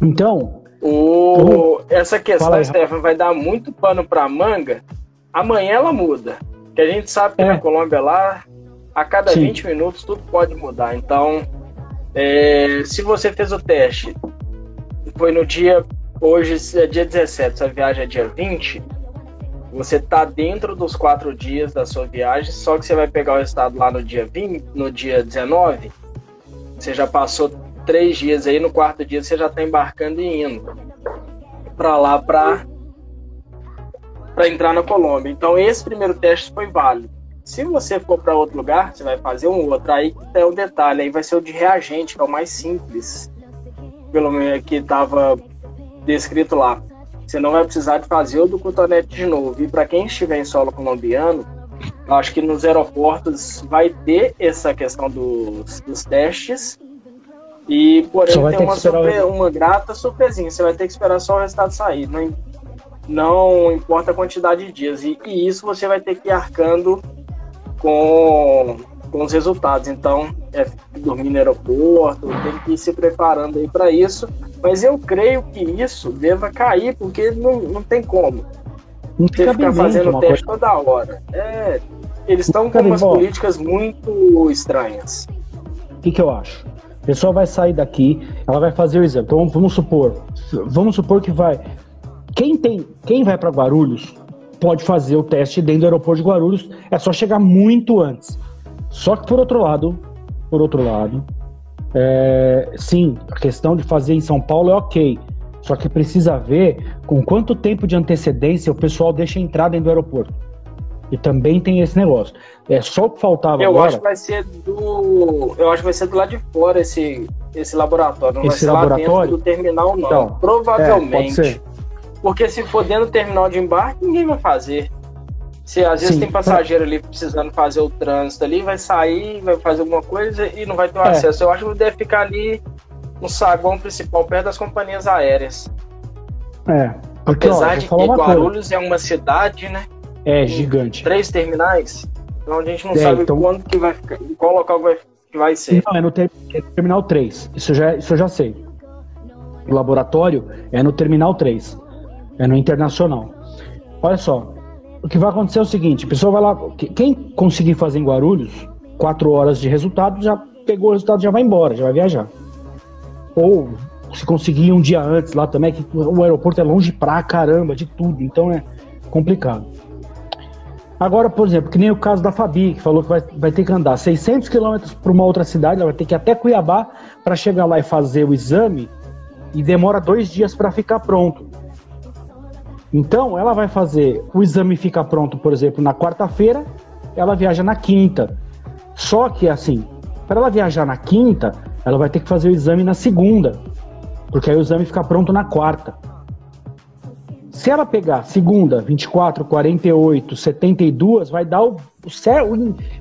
Então, o... Essa questão, Stefan, vai dar muito pano para manga. Amanhã ela muda. Que a gente sabe que é. na Colômbia lá, a cada Sim. 20 minutos, tudo pode mudar. Então, é, se você fez o teste, foi no dia. Hoje é dia 17, sua viagem é dia 20. Você tá dentro dos quatro dias da sua viagem, só que você vai pegar o resultado lá no dia 20, no dia 19. Você já passou três dias aí, no quarto dia você já está embarcando e indo para lá para para entrar na Colômbia. Então esse primeiro teste foi válido. Se você for para outro lugar, você vai fazer um outro. Aí que tem o um detalhe, aí vai ser o de reagente, que é o mais simples, pelo menos que estava descrito lá. Você não vai precisar de fazer o do cotonete de novo. E para quem estiver em solo colombiano, acho que nos aeroportos vai ter essa questão dos, dos testes e, porém, tem uma, uma grata surpresinha. Você vai ter que esperar só o resultado sair. Não, não importa a quantidade de dias. E, e isso você vai ter que ir arcando com, com os resultados. Então, é dormir no aeroporto, tem que ir se preparando aí para isso. Mas eu creio que isso deva cair, porque não, não tem como. Não Você ficar fazendo teste coisa. toda hora. É, eles estão com umas políticas muito estranhas. O que, que eu acho? A pessoa vai sair daqui, ela vai fazer o exame. Então vamos supor, vamos supor que vai. Quem tem, quem vai para Guarulhos pode fazer o teste dentro do aeroporto de Guarulhos. É só chegar muito antes. Só que por outro lado, por outro lado, é, sim, a questão de fazer em São Paulo é ok. Só que precisa ver com quanto tempo de antecedência o pessoal deixa entrar dentro do aeroporto. E também tem esse negócio. É só o que faltava eu agora. acho que vai ser do. Eu acho que vai ser do lado de fora esse, esse laboratório. Não esse vai ser laboratório? lá dentro do terminal, não. Então, Provavelmente. É, porque se for dentro do terminal de embarque, ninguém vai fazer. Se às vezes Sim, tem passageiro ali precisando fazer o trânsito ali, vai sair, vai fazer alguma coisa e não vai ter é. acesso. Eu acho que deve ficar ali no saguão principal, perto das companhias aéreas. É. Porque, Apesar ó, de que Guarulhos coisa. é uma cidade, né? É gigante. Três terminais, então a gente não é, sabe então... quando que vai ficar, qual local vai, que vai ser. Não, é no ter, é terminal 3. Isso, já, isso eu já sei. O laboratório é no terminal 3. É no internacional. Olha só. O que vai acontecer é o seguinte: a pessoa vai lá. Quem conseguir fazer em Guarulhos, quatro horas de resultado, já pegou o resultado, já vai embora, já vai viajar. Ou se conseguir um dia antes lá também, que o aeroporto é longe pra caramba de tudo, então é complicado. Agora, por exemplo, que nem o caso da Fabi, que falou que vai, vai ter que andar 600 quilômetros para uma outra cidade, ela vai ter que ir até Cuiabá para chegar lá e fazer o exame. e demora dois dias para ficar pronto. Então, ela vai fazer o exame fica pronto, por exemplo, na quarta-feira, ela viaja na quinta. Só que, assim, para ela viajar na quinta, ela vai ter que fazer o exame na segunda, porque aí o exame fica pronto na quarta. Se ela pegar segunda, 24, 48, 72, vai dar o, o céu,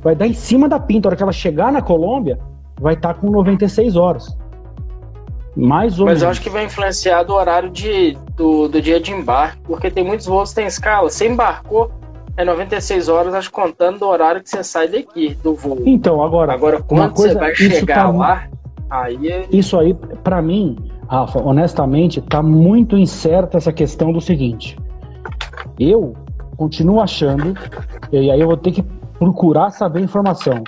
vai dar em cima da pinta. A hora que ela chegar na Colômbia, vai estar tá com 96 horas. Mais ou Mas menos. eu acho que vai influenciar do horário de, do, do dia de embarque, porque tem muitos voos que tem escala. Você embarcou, é 96 horas, acho contando do horário que você sai daqui, do voo. Então, agora. Agora, quando coisa, você vai chegar tá, lá, aí. É... Isso aí, para mim, Rafa, honestamente, tá muito incerta essa questão do seguinte. Eu continuo achando, e aí eu vou ter que procurar saber informação.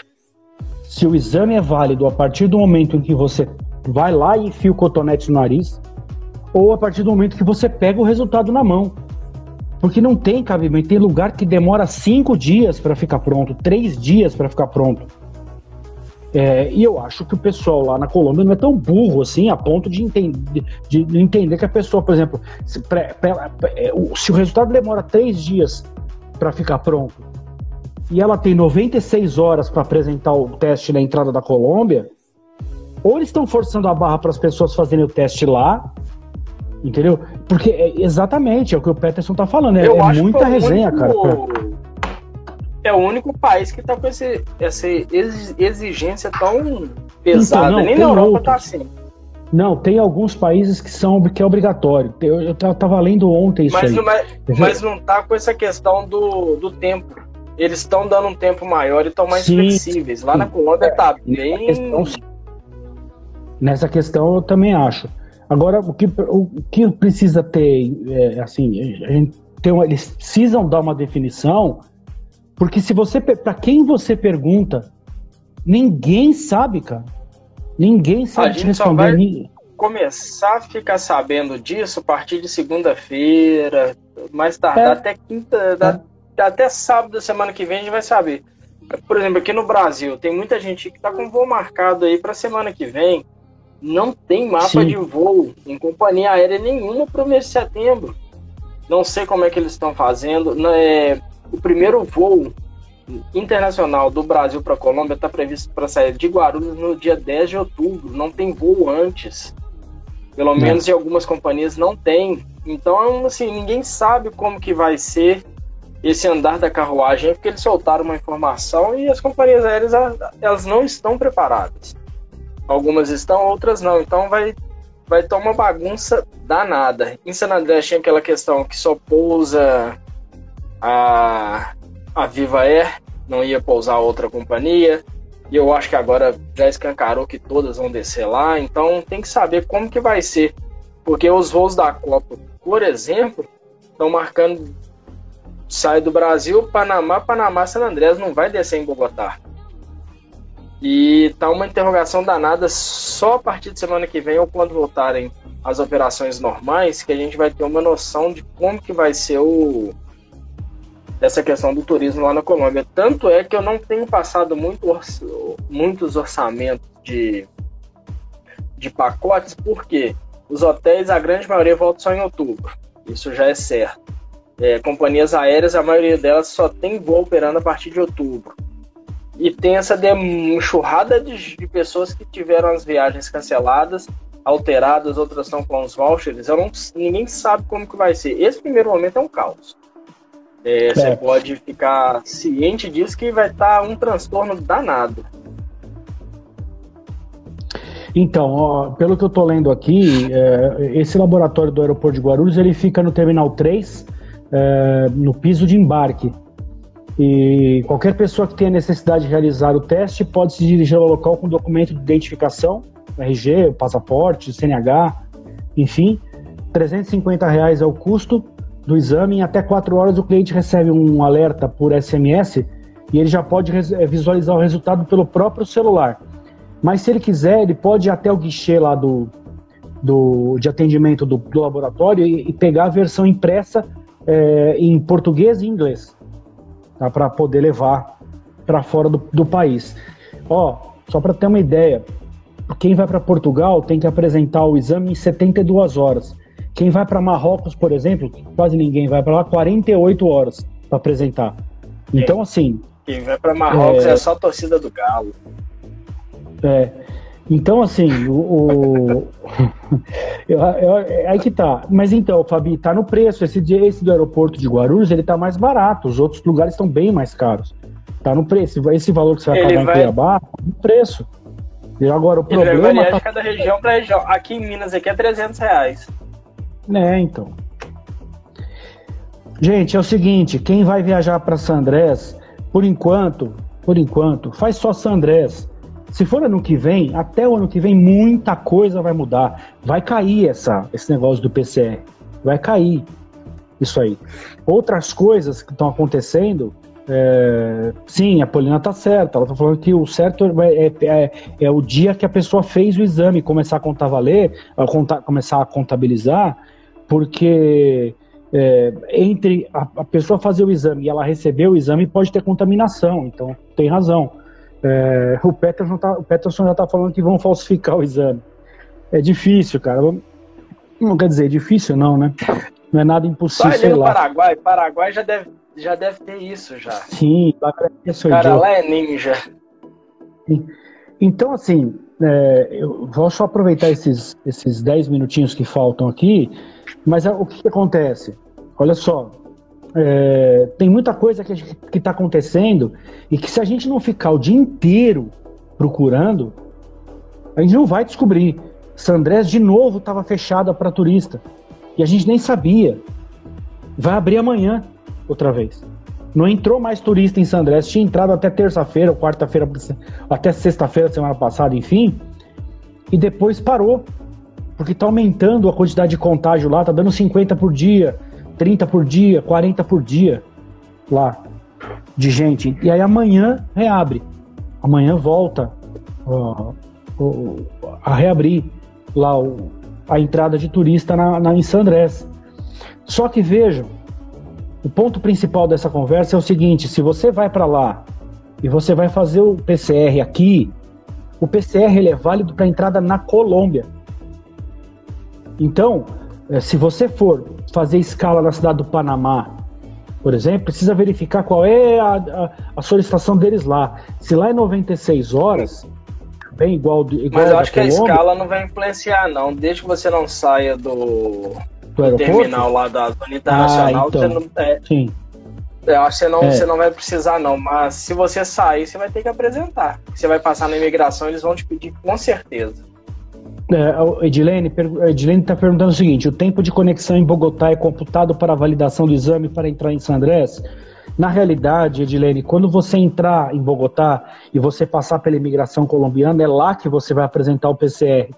Se o exame é válido a partir do momento em que você vai lá e enfia o cotonete no nariz, ou a partir do momento que você pega o resultado na mão. Porque não tem cabimento. Tem lugar que demora cinco dias para ficar pronto, três dias para ficar pronto. É, e eu acho que o pessoal lá na Colômbia não é tão burro assim a ponto de entender, de, de entender que a pessoa, por exemplo, se, pré, pré, é, se o resultado demora três dias para ficar pronto e ela tem 96 horas para apresentar o teste na entrada da Colômbia, ou eles estão forçando a barra para as pessoas fazerem o teste lá, entendeu? Porque é exatamente é o que o Peterson tá falando, é, é muita resenha, único, cara. É o único país que tá com esse, essa exigência tão pesada, então, não, nem na Europa outros. tá assim. Não, tem alguns países que são que é obrigatório. Eu, eu tava lendo ontem isso mas, aí. Mas, mas não tá com essa questão do, do tempo. Eles estão dando um tempo maior e estão mais sim, flexíveis. Lá sim. na Colômbia tá bem. Questão, Nessa questão eu também acho. Agora, o que, o que precisa ter, é, assim, a gente tem uma, eles precisam dar uma definição, porque se você, para quem você pergunta, ninguém sabe, cara. Ninguém sabe a gente responder. Só vai começar a ficar sabendo disso a partir de segunda-feira, mais tarde, é. até quinta, é. até sábado da semana que vem a gente vai saber. Por exemplo, aqui no Brasil, tem muita gente que está com voo marcado aí para semana que vem não tem mapa Sim. de voo em companhia aérea nenhuma para o mês de setembro. Não sei como é que eles estão fazendo. É, o primeiro voo internacional do Brasil para a Colômbia está previsto para sair de Guarulhos no dia 10 de outubro. Não tem voo antes. Pelo não. menos em algumas companhias não tem. Então, assim, ninguém sabe como que vai ser esse andar da carruagem, porque eles soltaram uma informação e as companhias aéreas elas não estão preparadas. Algumas estão, outras não. Então vai vai estar uma bagunça danada. Em San Andrés tinha aquela questão que só pousa a, a Viva Air, não ia pousar outra companhia. E eu acho que agora já escancarou que todas vão descer lá. Então tem que saber como que vai ser. Porque os voos da Copa, por exemplo, estão marcando sai do Brasil, Panamá, Panamá, San Andrés, não vai descer em Bogotá. E tá uma interrogação danada só a partir de semana que vem ou quando voltarem as operações normais, que a gente vai ter uma noção de como que vai ser o essa questão do turismo lá na Colômbia. Tanto é que eu não tenho passado muito muitos orçamentos de, de pacotes, porque os hotéis, a grande maioria, voltam só em outubro. Isso já é certo. É, companhias aéreas, a maioria delas só tem voo operando a partir de outubro e tem essa enxurrada de, de, pessoas que tiveram as viagens canceladas, alteradas, outras estão com os vouchers. Eu não, ninguém sabe como que vai ser. Esse primeiro momento é um caos. É, é. Você pode ficar ciente disso que vai estar tá um transtorno danado. Então, ó, pelo que eu estou lendo aqui, é, esse laboratório do aeroporto de Guarulhos ele fica no Terminal 3, é, no piso de embarque. E qualquer pessoa que tenha necessidade de realizar o teste pode se dirigir ao local com documento de identificação, RG, passaporte, CNH, enfim. 350 reais é o custo do exame. Em até 4 horas o cliente recebe um alerta por SMS e ele já pode eh, visualizar o resultado pelo próprio celular. Mas se ele quiser, ele pode ir até o guichê lá do, do, de atendimento do, do laboratório e, e, pegar a versão impressa é, em português e inglês tá? para poder levar para fora do, do país. Ó, só para ter uma ideia, quem vai para Portugal tem que apresentar o exame em 72 horas. Quem vai para Marrocos, por exemplo, quase ninguém vai para lá, 48 horas para apresentar. Então, assim. Quem vai para Marrocos é... é só a torcida do Galo. É. Então, assim, o. o... <laughs> eu, eu, é aí que tá. Mas então, Fabi, tá no preço. Esse, esse do aeroporto de Guarulhos, ele tá mais barato. Os outros lugares estão bem mais caros. Tá no preço. Esse valor que você vai ele pagar vai... em Cuiabá, tá no preço. E agora o problema. Ele vai variar tá... de cada região para região. Aqui em Minas aqui é 300 reais. É, então. Gente, é o seguinte, quem vai viajar para San Andrés, por enquanto, por enquanto, faz só San Andrés. Se for ano que vem, até o ano que vem, muita coisa vai mudar. Vai cair essa, esse negócio do PCR. Vai cair isso aí. Outras coisas que estão acontecendo, é, sim, a Polina está certa. Ela está falando que o certo é, é, é, é, o dia que a pessoa fez o exame, começar a contar valer, a contar, começar a contabilizar, porque é, entre a, a, pessoa fazer o exame e ela receber o exame pode ter contaminação. Então, tem razão. É, o, Peterson tá, o Peterson já está falando que vão falsificar o exame. É difícil, cara. Não quer dizer difícil, não, né? Não é nada impossível. Ali no Paraguai, Paraguai já deve já deve ter isso já. Sim, o cara lá é ninja. Então, assim, é, eu vou só aproveitar esses, esses 10 minutinhos que faltam aqui, mas é, o que, que acontece? Olha só, é, tem muita coisa que está acontecendo e que se a gente não ficar o dia inteiro procurando, a gente não vai descobrir. Sandrés de novo estava fechada para turista e a gente nem sabia. Vai abrir amanhã outra vez. Não entrou mais turista em Sandrés, tinha entrado até terça-feira, quarta-feira, até sexta-feira semana passada, enfim, e depois parou, porque está aumentando a quantidade de contágio lá, tá dando 50 por dia, 30 por dia, 40 por dia lá de gente. E aí amanhã reabre, amanhã volta ó, ó, a reabrir lá o, a entrada de turista na, na, em Sandrés. Só que vejam, o ponto principal dessa conversa é o seguinte: se você vai para lá e você vai fazer o PCR aqui, o PCR ele é válido para entrada na Colômbia. Então, eh, se você for fazer escala na cidade do Panamá, por exemplo, precisa verificar qual é a, a, a solicitação deles lá. Se lá é 96 horas, bem igual, igual Mas eu acho que a escala não vai influenciar, não. Desde que você não saia do, do terminal lá da Zona Internacional, ah, então. você não. É, Sim. Eu acho que você não, é. você não vai precisar, não. Mas se você sair, você vai ter que apresentar. Você vai passar na imigração, eles vão te pedir com certeza. É, Edilene está perguntando o seguinte: o tempo de conexão em Bogotá é computado para a validação do exame para entrar em San Andrés? Na realidade, Edilene, quando você entrar em Bogotá e você passar pela imigração colombiana, é lá que você vai apresentar o PCR,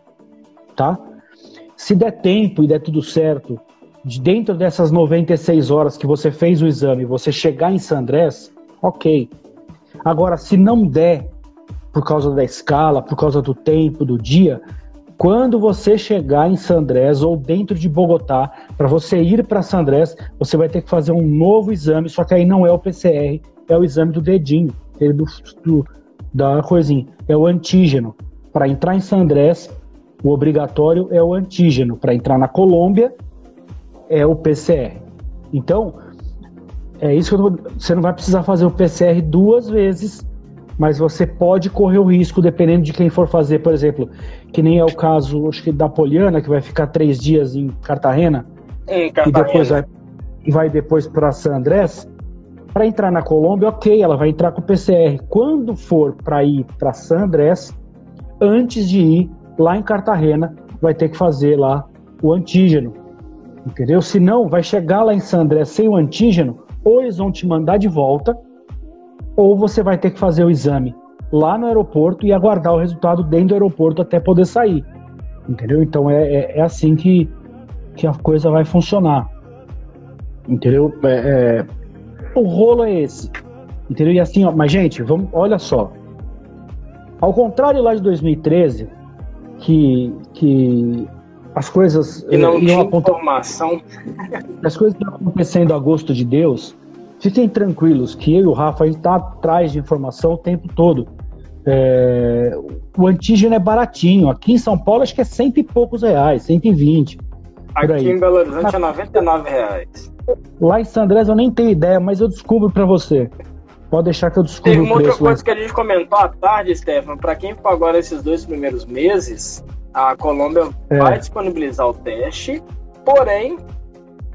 tá? Se der tempo e der tudo certo, de dentro dessas 96 horas que você fez o exame, você chegar em Sandrés, ok. Agora, se não der, por causa da escala, por causa do tempo, do dia, quando você chegar em Sandrés ou dentro de Bogotá, para você ir para Sandrés, você vai ter que fazer um novo exame, só que aí não é o PCR, é o exame do dedinho, do, do da coisinha, é o antígeno. Para entrar em Sandrés, o obrigatório é o antígeno. Para entrar na Colômbia, é o PCR. Então, é isso que eu tô... você não vai precisar fazer o PCR duas vezes, mas você pode correr o risco, dependendo de quem for fazer, por exemplo, que nem é o caso, acho que da Poliana, que vai ficar três dias em Cartagena, em Cartagena. e depois vai, vai depois para San Andrés. Para entrar na Colômbia, ok, ela vai entrar com o PCR. Quando for para ir para San Andrés, antes de ir, lá em Cartagena vai ter que fazer lá o antígeno, entendeu? Se não, vai chegar lá em Sandré sem o antígeno, ou eles vão te mandar de volta, ou você vai ter que fazer o exame lá no aeroporto e aguardar o resultado dentro do aeroporto até poder sair, entendeu? Então é, é, é assim que, que a coisa vai funcionar, entendeu? É, é, o rolo é esse, entendeu? E assim, ó, mas gente, vamos, olha só, ao contrário lá de 2013 que, que as coisas e não tinha informação. As coisas estão acontecendo a gosto de Deus. Fiquem tranquilos que eu e o Rafa está atrás de informação o tempo todo. É, o antígeno é baratinho. Aqui em São Paulo acho que é cento e poucos reais, 120. Aqui em Belo Horizonte é 99 reais. Lá em Sandrés eu nem tenho ideia, mas eu descubro para você. Pode deixar que eu descubro Tem uma outra coisa que a gente comentou à tarde, Stefan. Para quem ficou agora esses dois primeiros meses, a Colômbia é. vai disponibilizar o teste, porém,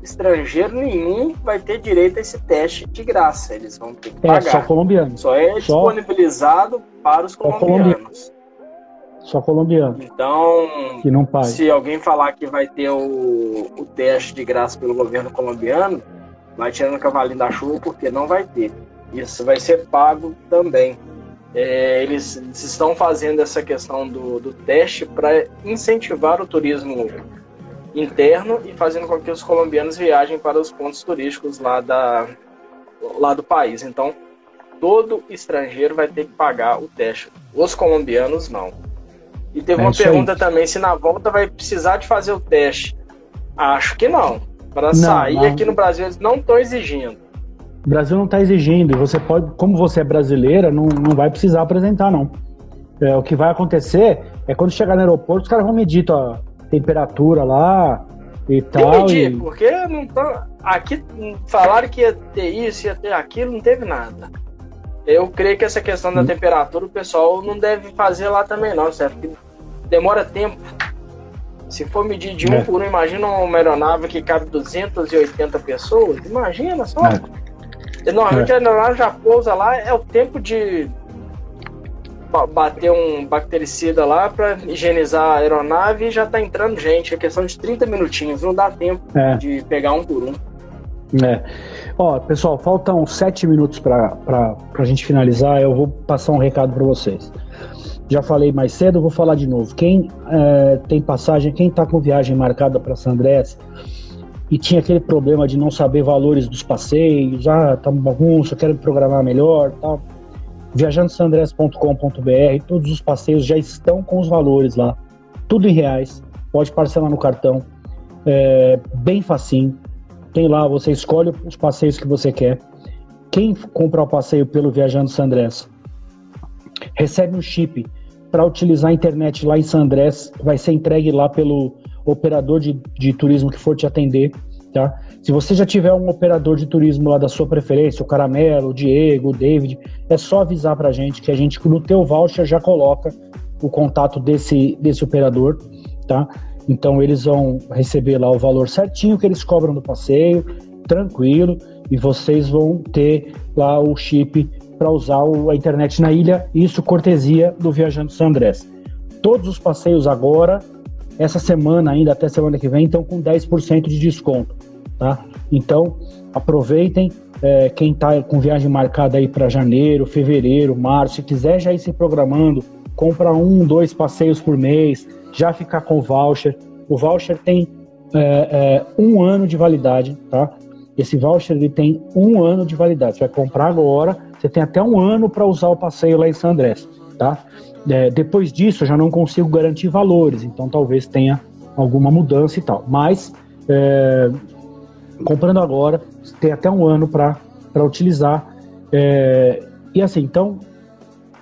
estrangeiro nenhum vai ter direito a esse teste de graça. Eles vão ter que pagar. É, só colombiano. Só é só... disponibilizado para os colombianos. Só colombiano. Então, que não paga. se alguém falar que vai ter o, o teste de graça pelo governo colombiano, vai tirando o cavalinho da chuva, porque não vai ter. Isso vai ser pago também. É, eles, eles, estão fazendo essa questão do, do teste para incentivar o turismo interno e fazendo com que os colombianos viajem para os pontos turísticos lá, da, lá do país. Então, todo estrangeiro vai ter que pagar o teste. Os colombianos não. E teve é uma pergunta aí. também se na volta vai precisar de fazer o teste. Acho que não. Para sair não. aqui no Brasil eles não estão exigindo. O Brasil não está exigindo. Você pode, como você é brasileira, não, não vai precisar apresentar, não. É, o que vai acontecer é quando chegar no aeroporto, os caras vão medir tua temperatura lá e tal. Medir, e... porque não tá. Aqui falaram que ia ter isso, ia ter aquilo, não teve nada. Eu creio que essa questão da hum. temperatura o pessoal não deve fazer lá também, não, certo? Porque demora tempo. Se for medir de um é. por um, imagina uma aeronave que cabe 280 pessoas. Imagina só. É. Normalmente é. a aeronave já pousa lá, é o tempo de bater um bactericida lá para higienizar a aeronave e já tá entrando gente. É questão de 30 minutinhos, não dá tempo é. de pegar um por um. É. Ó, pessoal, faltam sete minutos para a gente finalizar. Eu vou passar um recado para vocês. Já falei mais cedo, vou falar de novo. Quem é, tem passagem, quem está com viagem marcada para San Andrés e tinha aquele problema de não saber valores dos passeios, ah, tá uma bagunça, quero me programar melhor, tal. Viajandosandrés.com.br, todos os passeios já estão com os valores lá, tudo em reais. Pode parcelar no cartão, é, bem facinho. Tem lá, você escolhe os passeios que você quer. Quem comprar o passeio pelo Viajando Sandrés recebe um chip para utilizar a internet lá em Sandrés, vai ser entregue lá pelo operador de, de turismo que for te atender, tá? Se você já tiver um operador de turismo lá da sua preferência, o Caramelo, o Diego, o David, é só avisar para a gente que a gente no teu voucher já coloca o contato desse, desse operador, tá? Então eles vão receber lá o valor certinho que eles cobram do passeio, tranquilo, e vocês vão ter lá o chip para usar a internet na ilha, isso cortesia do Viajando San Andrés. Todos os passeios agora, essa semana ainda até semana que vem, estão com 10% de desconto, tá? Então aproveitem, é, quem está com viagem marcada aí para janeiro, fevereiro, março, se quiser já ir se programando, compra um, dois passeios por mês, já ficar com o voucher. O voucher tem é, é, um ano de validade, tá? Esse voucher ele tem um ano de validade. Você vai comprar agora, você tem até um ano para usar o passeio lá em San Andrés, tá? É, depois disso, eu já não consigo garantir valores, então talvez tenha alguma mudança e tal. Mas é, comprando agora, tem até um ano para utilizar. É, e assim, então,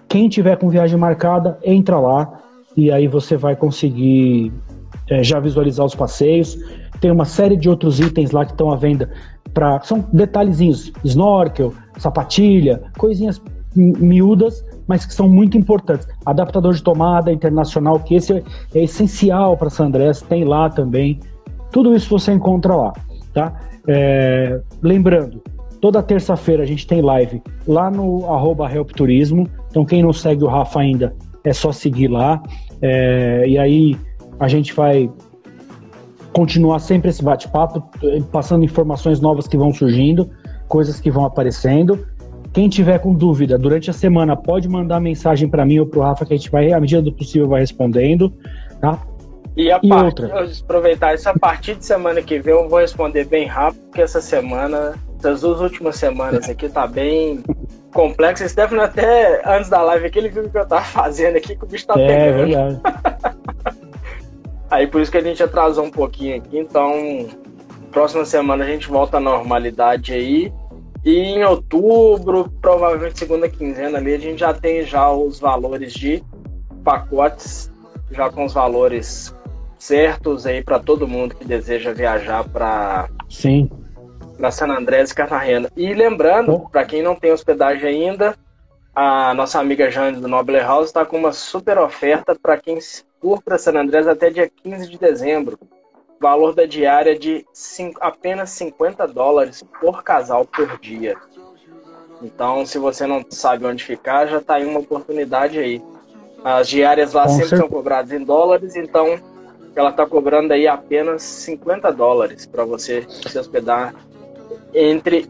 quem tiver com viagem marcada, entra lá, e aí você vai conseguir é, já visualizar os passeios. Tem uma série de outros itens lá que estão à venda para são detalhezinhos, snorkel, sapatilha, coisinhas miúdas, mas que são muito importantes. Adaptador de tomada internacional, que esse é, é essencial para San Andrés, tem lá também. Tudo isso você encontra lá, tá? É, lembrando, toda terça-feira a gente tem live lá no arroba Help Turismo. Então quem não segue o Rafa ainda, é só seguir lá. É, e aí a gente vai continuar sempre esse bate-papo, passando informações novas que vão surgindo, coisas que vão aparecendo. Quem tiver com dúvida durante a semana pode mandar mensagem para mim ou para o Rafa que a gente vai, à medida do possível, vai respondendo, tá? E, a e part... outra. aproveitar isso, a partir de semana que vem eu vou responder bem rápido, porque essa semana, essas duas últimas semanas aqui tá bem complexo. Stefano até antes da live aqui, ele viu o que eu tava fazendo aqui, que o bicho tá é, pegando. É verdade. <laughs> Aí por isso que a gente atrasou um pouquinho aqui, então próxima semana a gente volta à normalidade aí. E em outubro, provavelmente segunda quinzena ali, a gente já tem já os valores de pacotes, já com os valores certos aí para todo mundo que deseja viajar para Sim. Para San Andrés e Cartagena. E lembrando, para quem não tem hospedagem ainda, a nossa amiga Jane do Noble House está com uma super oferta para quem for para San Andrés até dia 15 de dezembro. Valor da diária de cinco, apenas 50 dólares por casal por dia. Então, se você não sabe onde ficar, já está aí uma oportunidade aí. As diárias lá Com sempre certeza. são cobradas em dólares, então ela está cobrando aí apenas 50 dólares para você se hospedar entre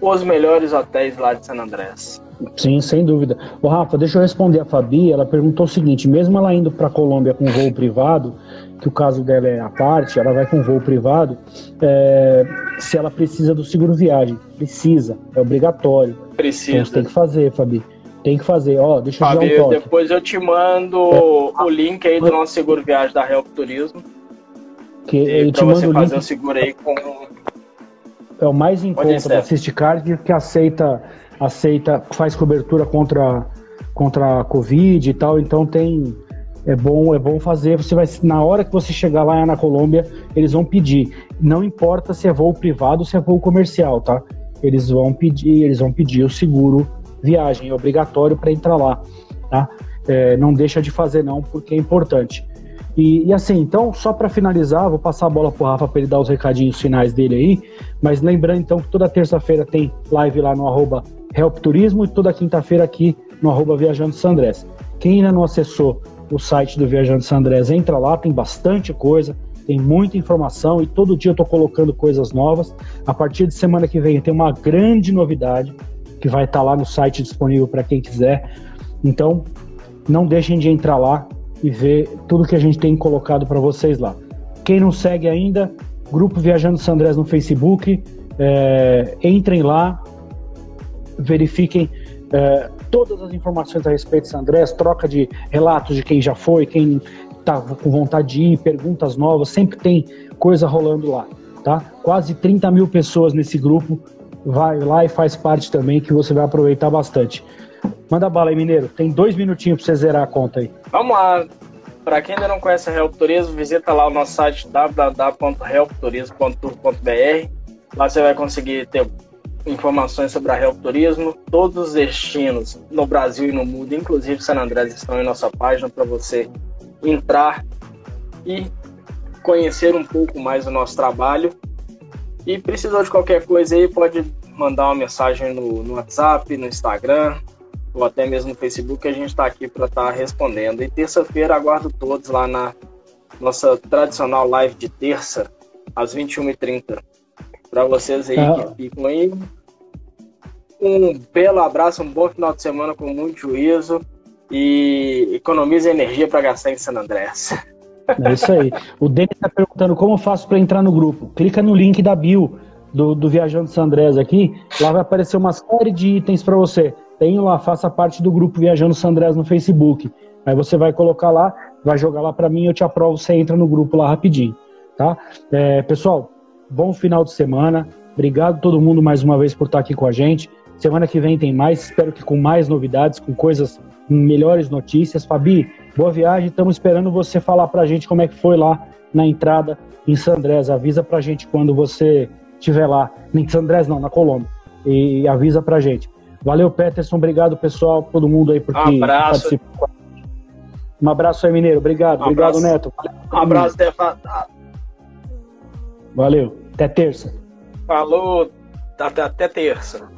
os melhores hotéis lá de San Andrés. Sim, sem dúvida. O Rafa, deixa eu responder a Fabi. Ela perguntou o seguinte: mesmo ela indo para a Colômbia com voo privado, que o caso dela é a parte, ela vai com voo privado, é, se ela precisa do seguro viagem. Precisa, é obrigatório. Precisa. Então você tem que fazer, Fabi. Tem que fazer. Ó, deixa eu dar um toque. depois eu te mando é. o link aí do nosso seguro viagem da Help Turismo. Que eu te mando você o fazer o seguro aí com é o mais em conta da Card que aceita aceita faz cobertura contra contra a Covid e tal, então tem é bom é bom fazer. Você vai na hora que você chegar lá na Colômbia, eles vão pedir. Não importa se é voo privado ou se é voo comercial, tá? Eles vão pedir eles vão pedir o seguro viagem, é obrigatório para entrar lá, tá? É, não deixa de fazer não, porque é importante. E, e assim, então, só para finalizar, vou passar a bola pro Rafa para ele dar os recadinhos finais dele aí, mas lembrando então que toda terça-feira tem live lá no arroba Help Turismo e toda quinta-feira aqui no arroba Viajando Sandrés. Quem ainda não acessou o site do Viajando Sandrés, entra lá, tem bastante coisa, tem muita informação e todo dia eu tô colocando coisas novas. A partir de semana que vem tem uma grande novidade que vai estar tá lá no site disponível para quem quiser. Então, não deixem de entrar lá, e ver tudo que a gente tem colocado para vocês lá. Quem não segue ainda, Grupo Viajando Sandrés no Facebook, é, entrem lá, verifiquem é, todas as informações a respeito de Sandrés, troca de relatos de quem já foi, quem está com vontade de ir, perguntas novas, sempre tem coisa rolando lá, tá? Quase 30 mil pessoas nesse grupo, vai lá e faz parte também, que você vai aproveitar bastante. Manda bala aí, Mineiro. Tem dois minutinhos pra você zerar a conta aí. Vamos lá. Para quem ainda não conhece a Help Turismo, visita lá o nosso site www.helpturismo.com.br. Lá você vai conseguir ter informações sobre a Help Turismo. Todos os destinos no Brasil e no mundo, inclusive San Andrés, estão em nossa página para você entrar e conhecer um pouco mais do nosso trabalho. E precisou de qualquer coisa aí, pode mandar uma mensagem no, no WhatsApp, no Instagram, ou até mesmo no Facebook, a gente está aqui para estar tá respondendo. E terça-feira aguardo todos lá na nossa tradicional live de terça, às 21h30. Para vocês aí ah. que ficam aí. Um belo abraço, um bom final de semana com muito juízo e economize energia para gastar em San Andrés. <laughs> É isso aí. O Denis está perguntando como eu faço para entrar no grupo. Clica no link da bio do, do Viajando San Andrés aqui. Lá vai aparecer uma série de itens para você tenho lá, faça parte do grupo Viajando Sandrés no Facebook. Aí você vai colocar lá, vai jogar lá para mim, eu te aprovo, você entra no grupo lá rapidinho, tá? É, pessoal, bom final de semana. Obrigado todo mundo mais uma vez por estar aqui com a gente. Semana que vem tem mais, espero que com mais novidades, com coisas, melhores notícias. Fabi, boa viagem. Estamos esperando você falar pra gente como é que foi lá na entrada em Sandrés. Avisa pra gente quando você estiver lá. Em Sandrés não, na Colômbia. E avisa pra gente. Valeu, Peterson. Obrigado, pessoal, todo mundo aí por um abraço. participou. Um abraço aí, Mineiro. Obrigado. Um Obrigado, abraço. Neto. um abraço, Stefan. Valeu. Até terça. Falou. Até, até terça.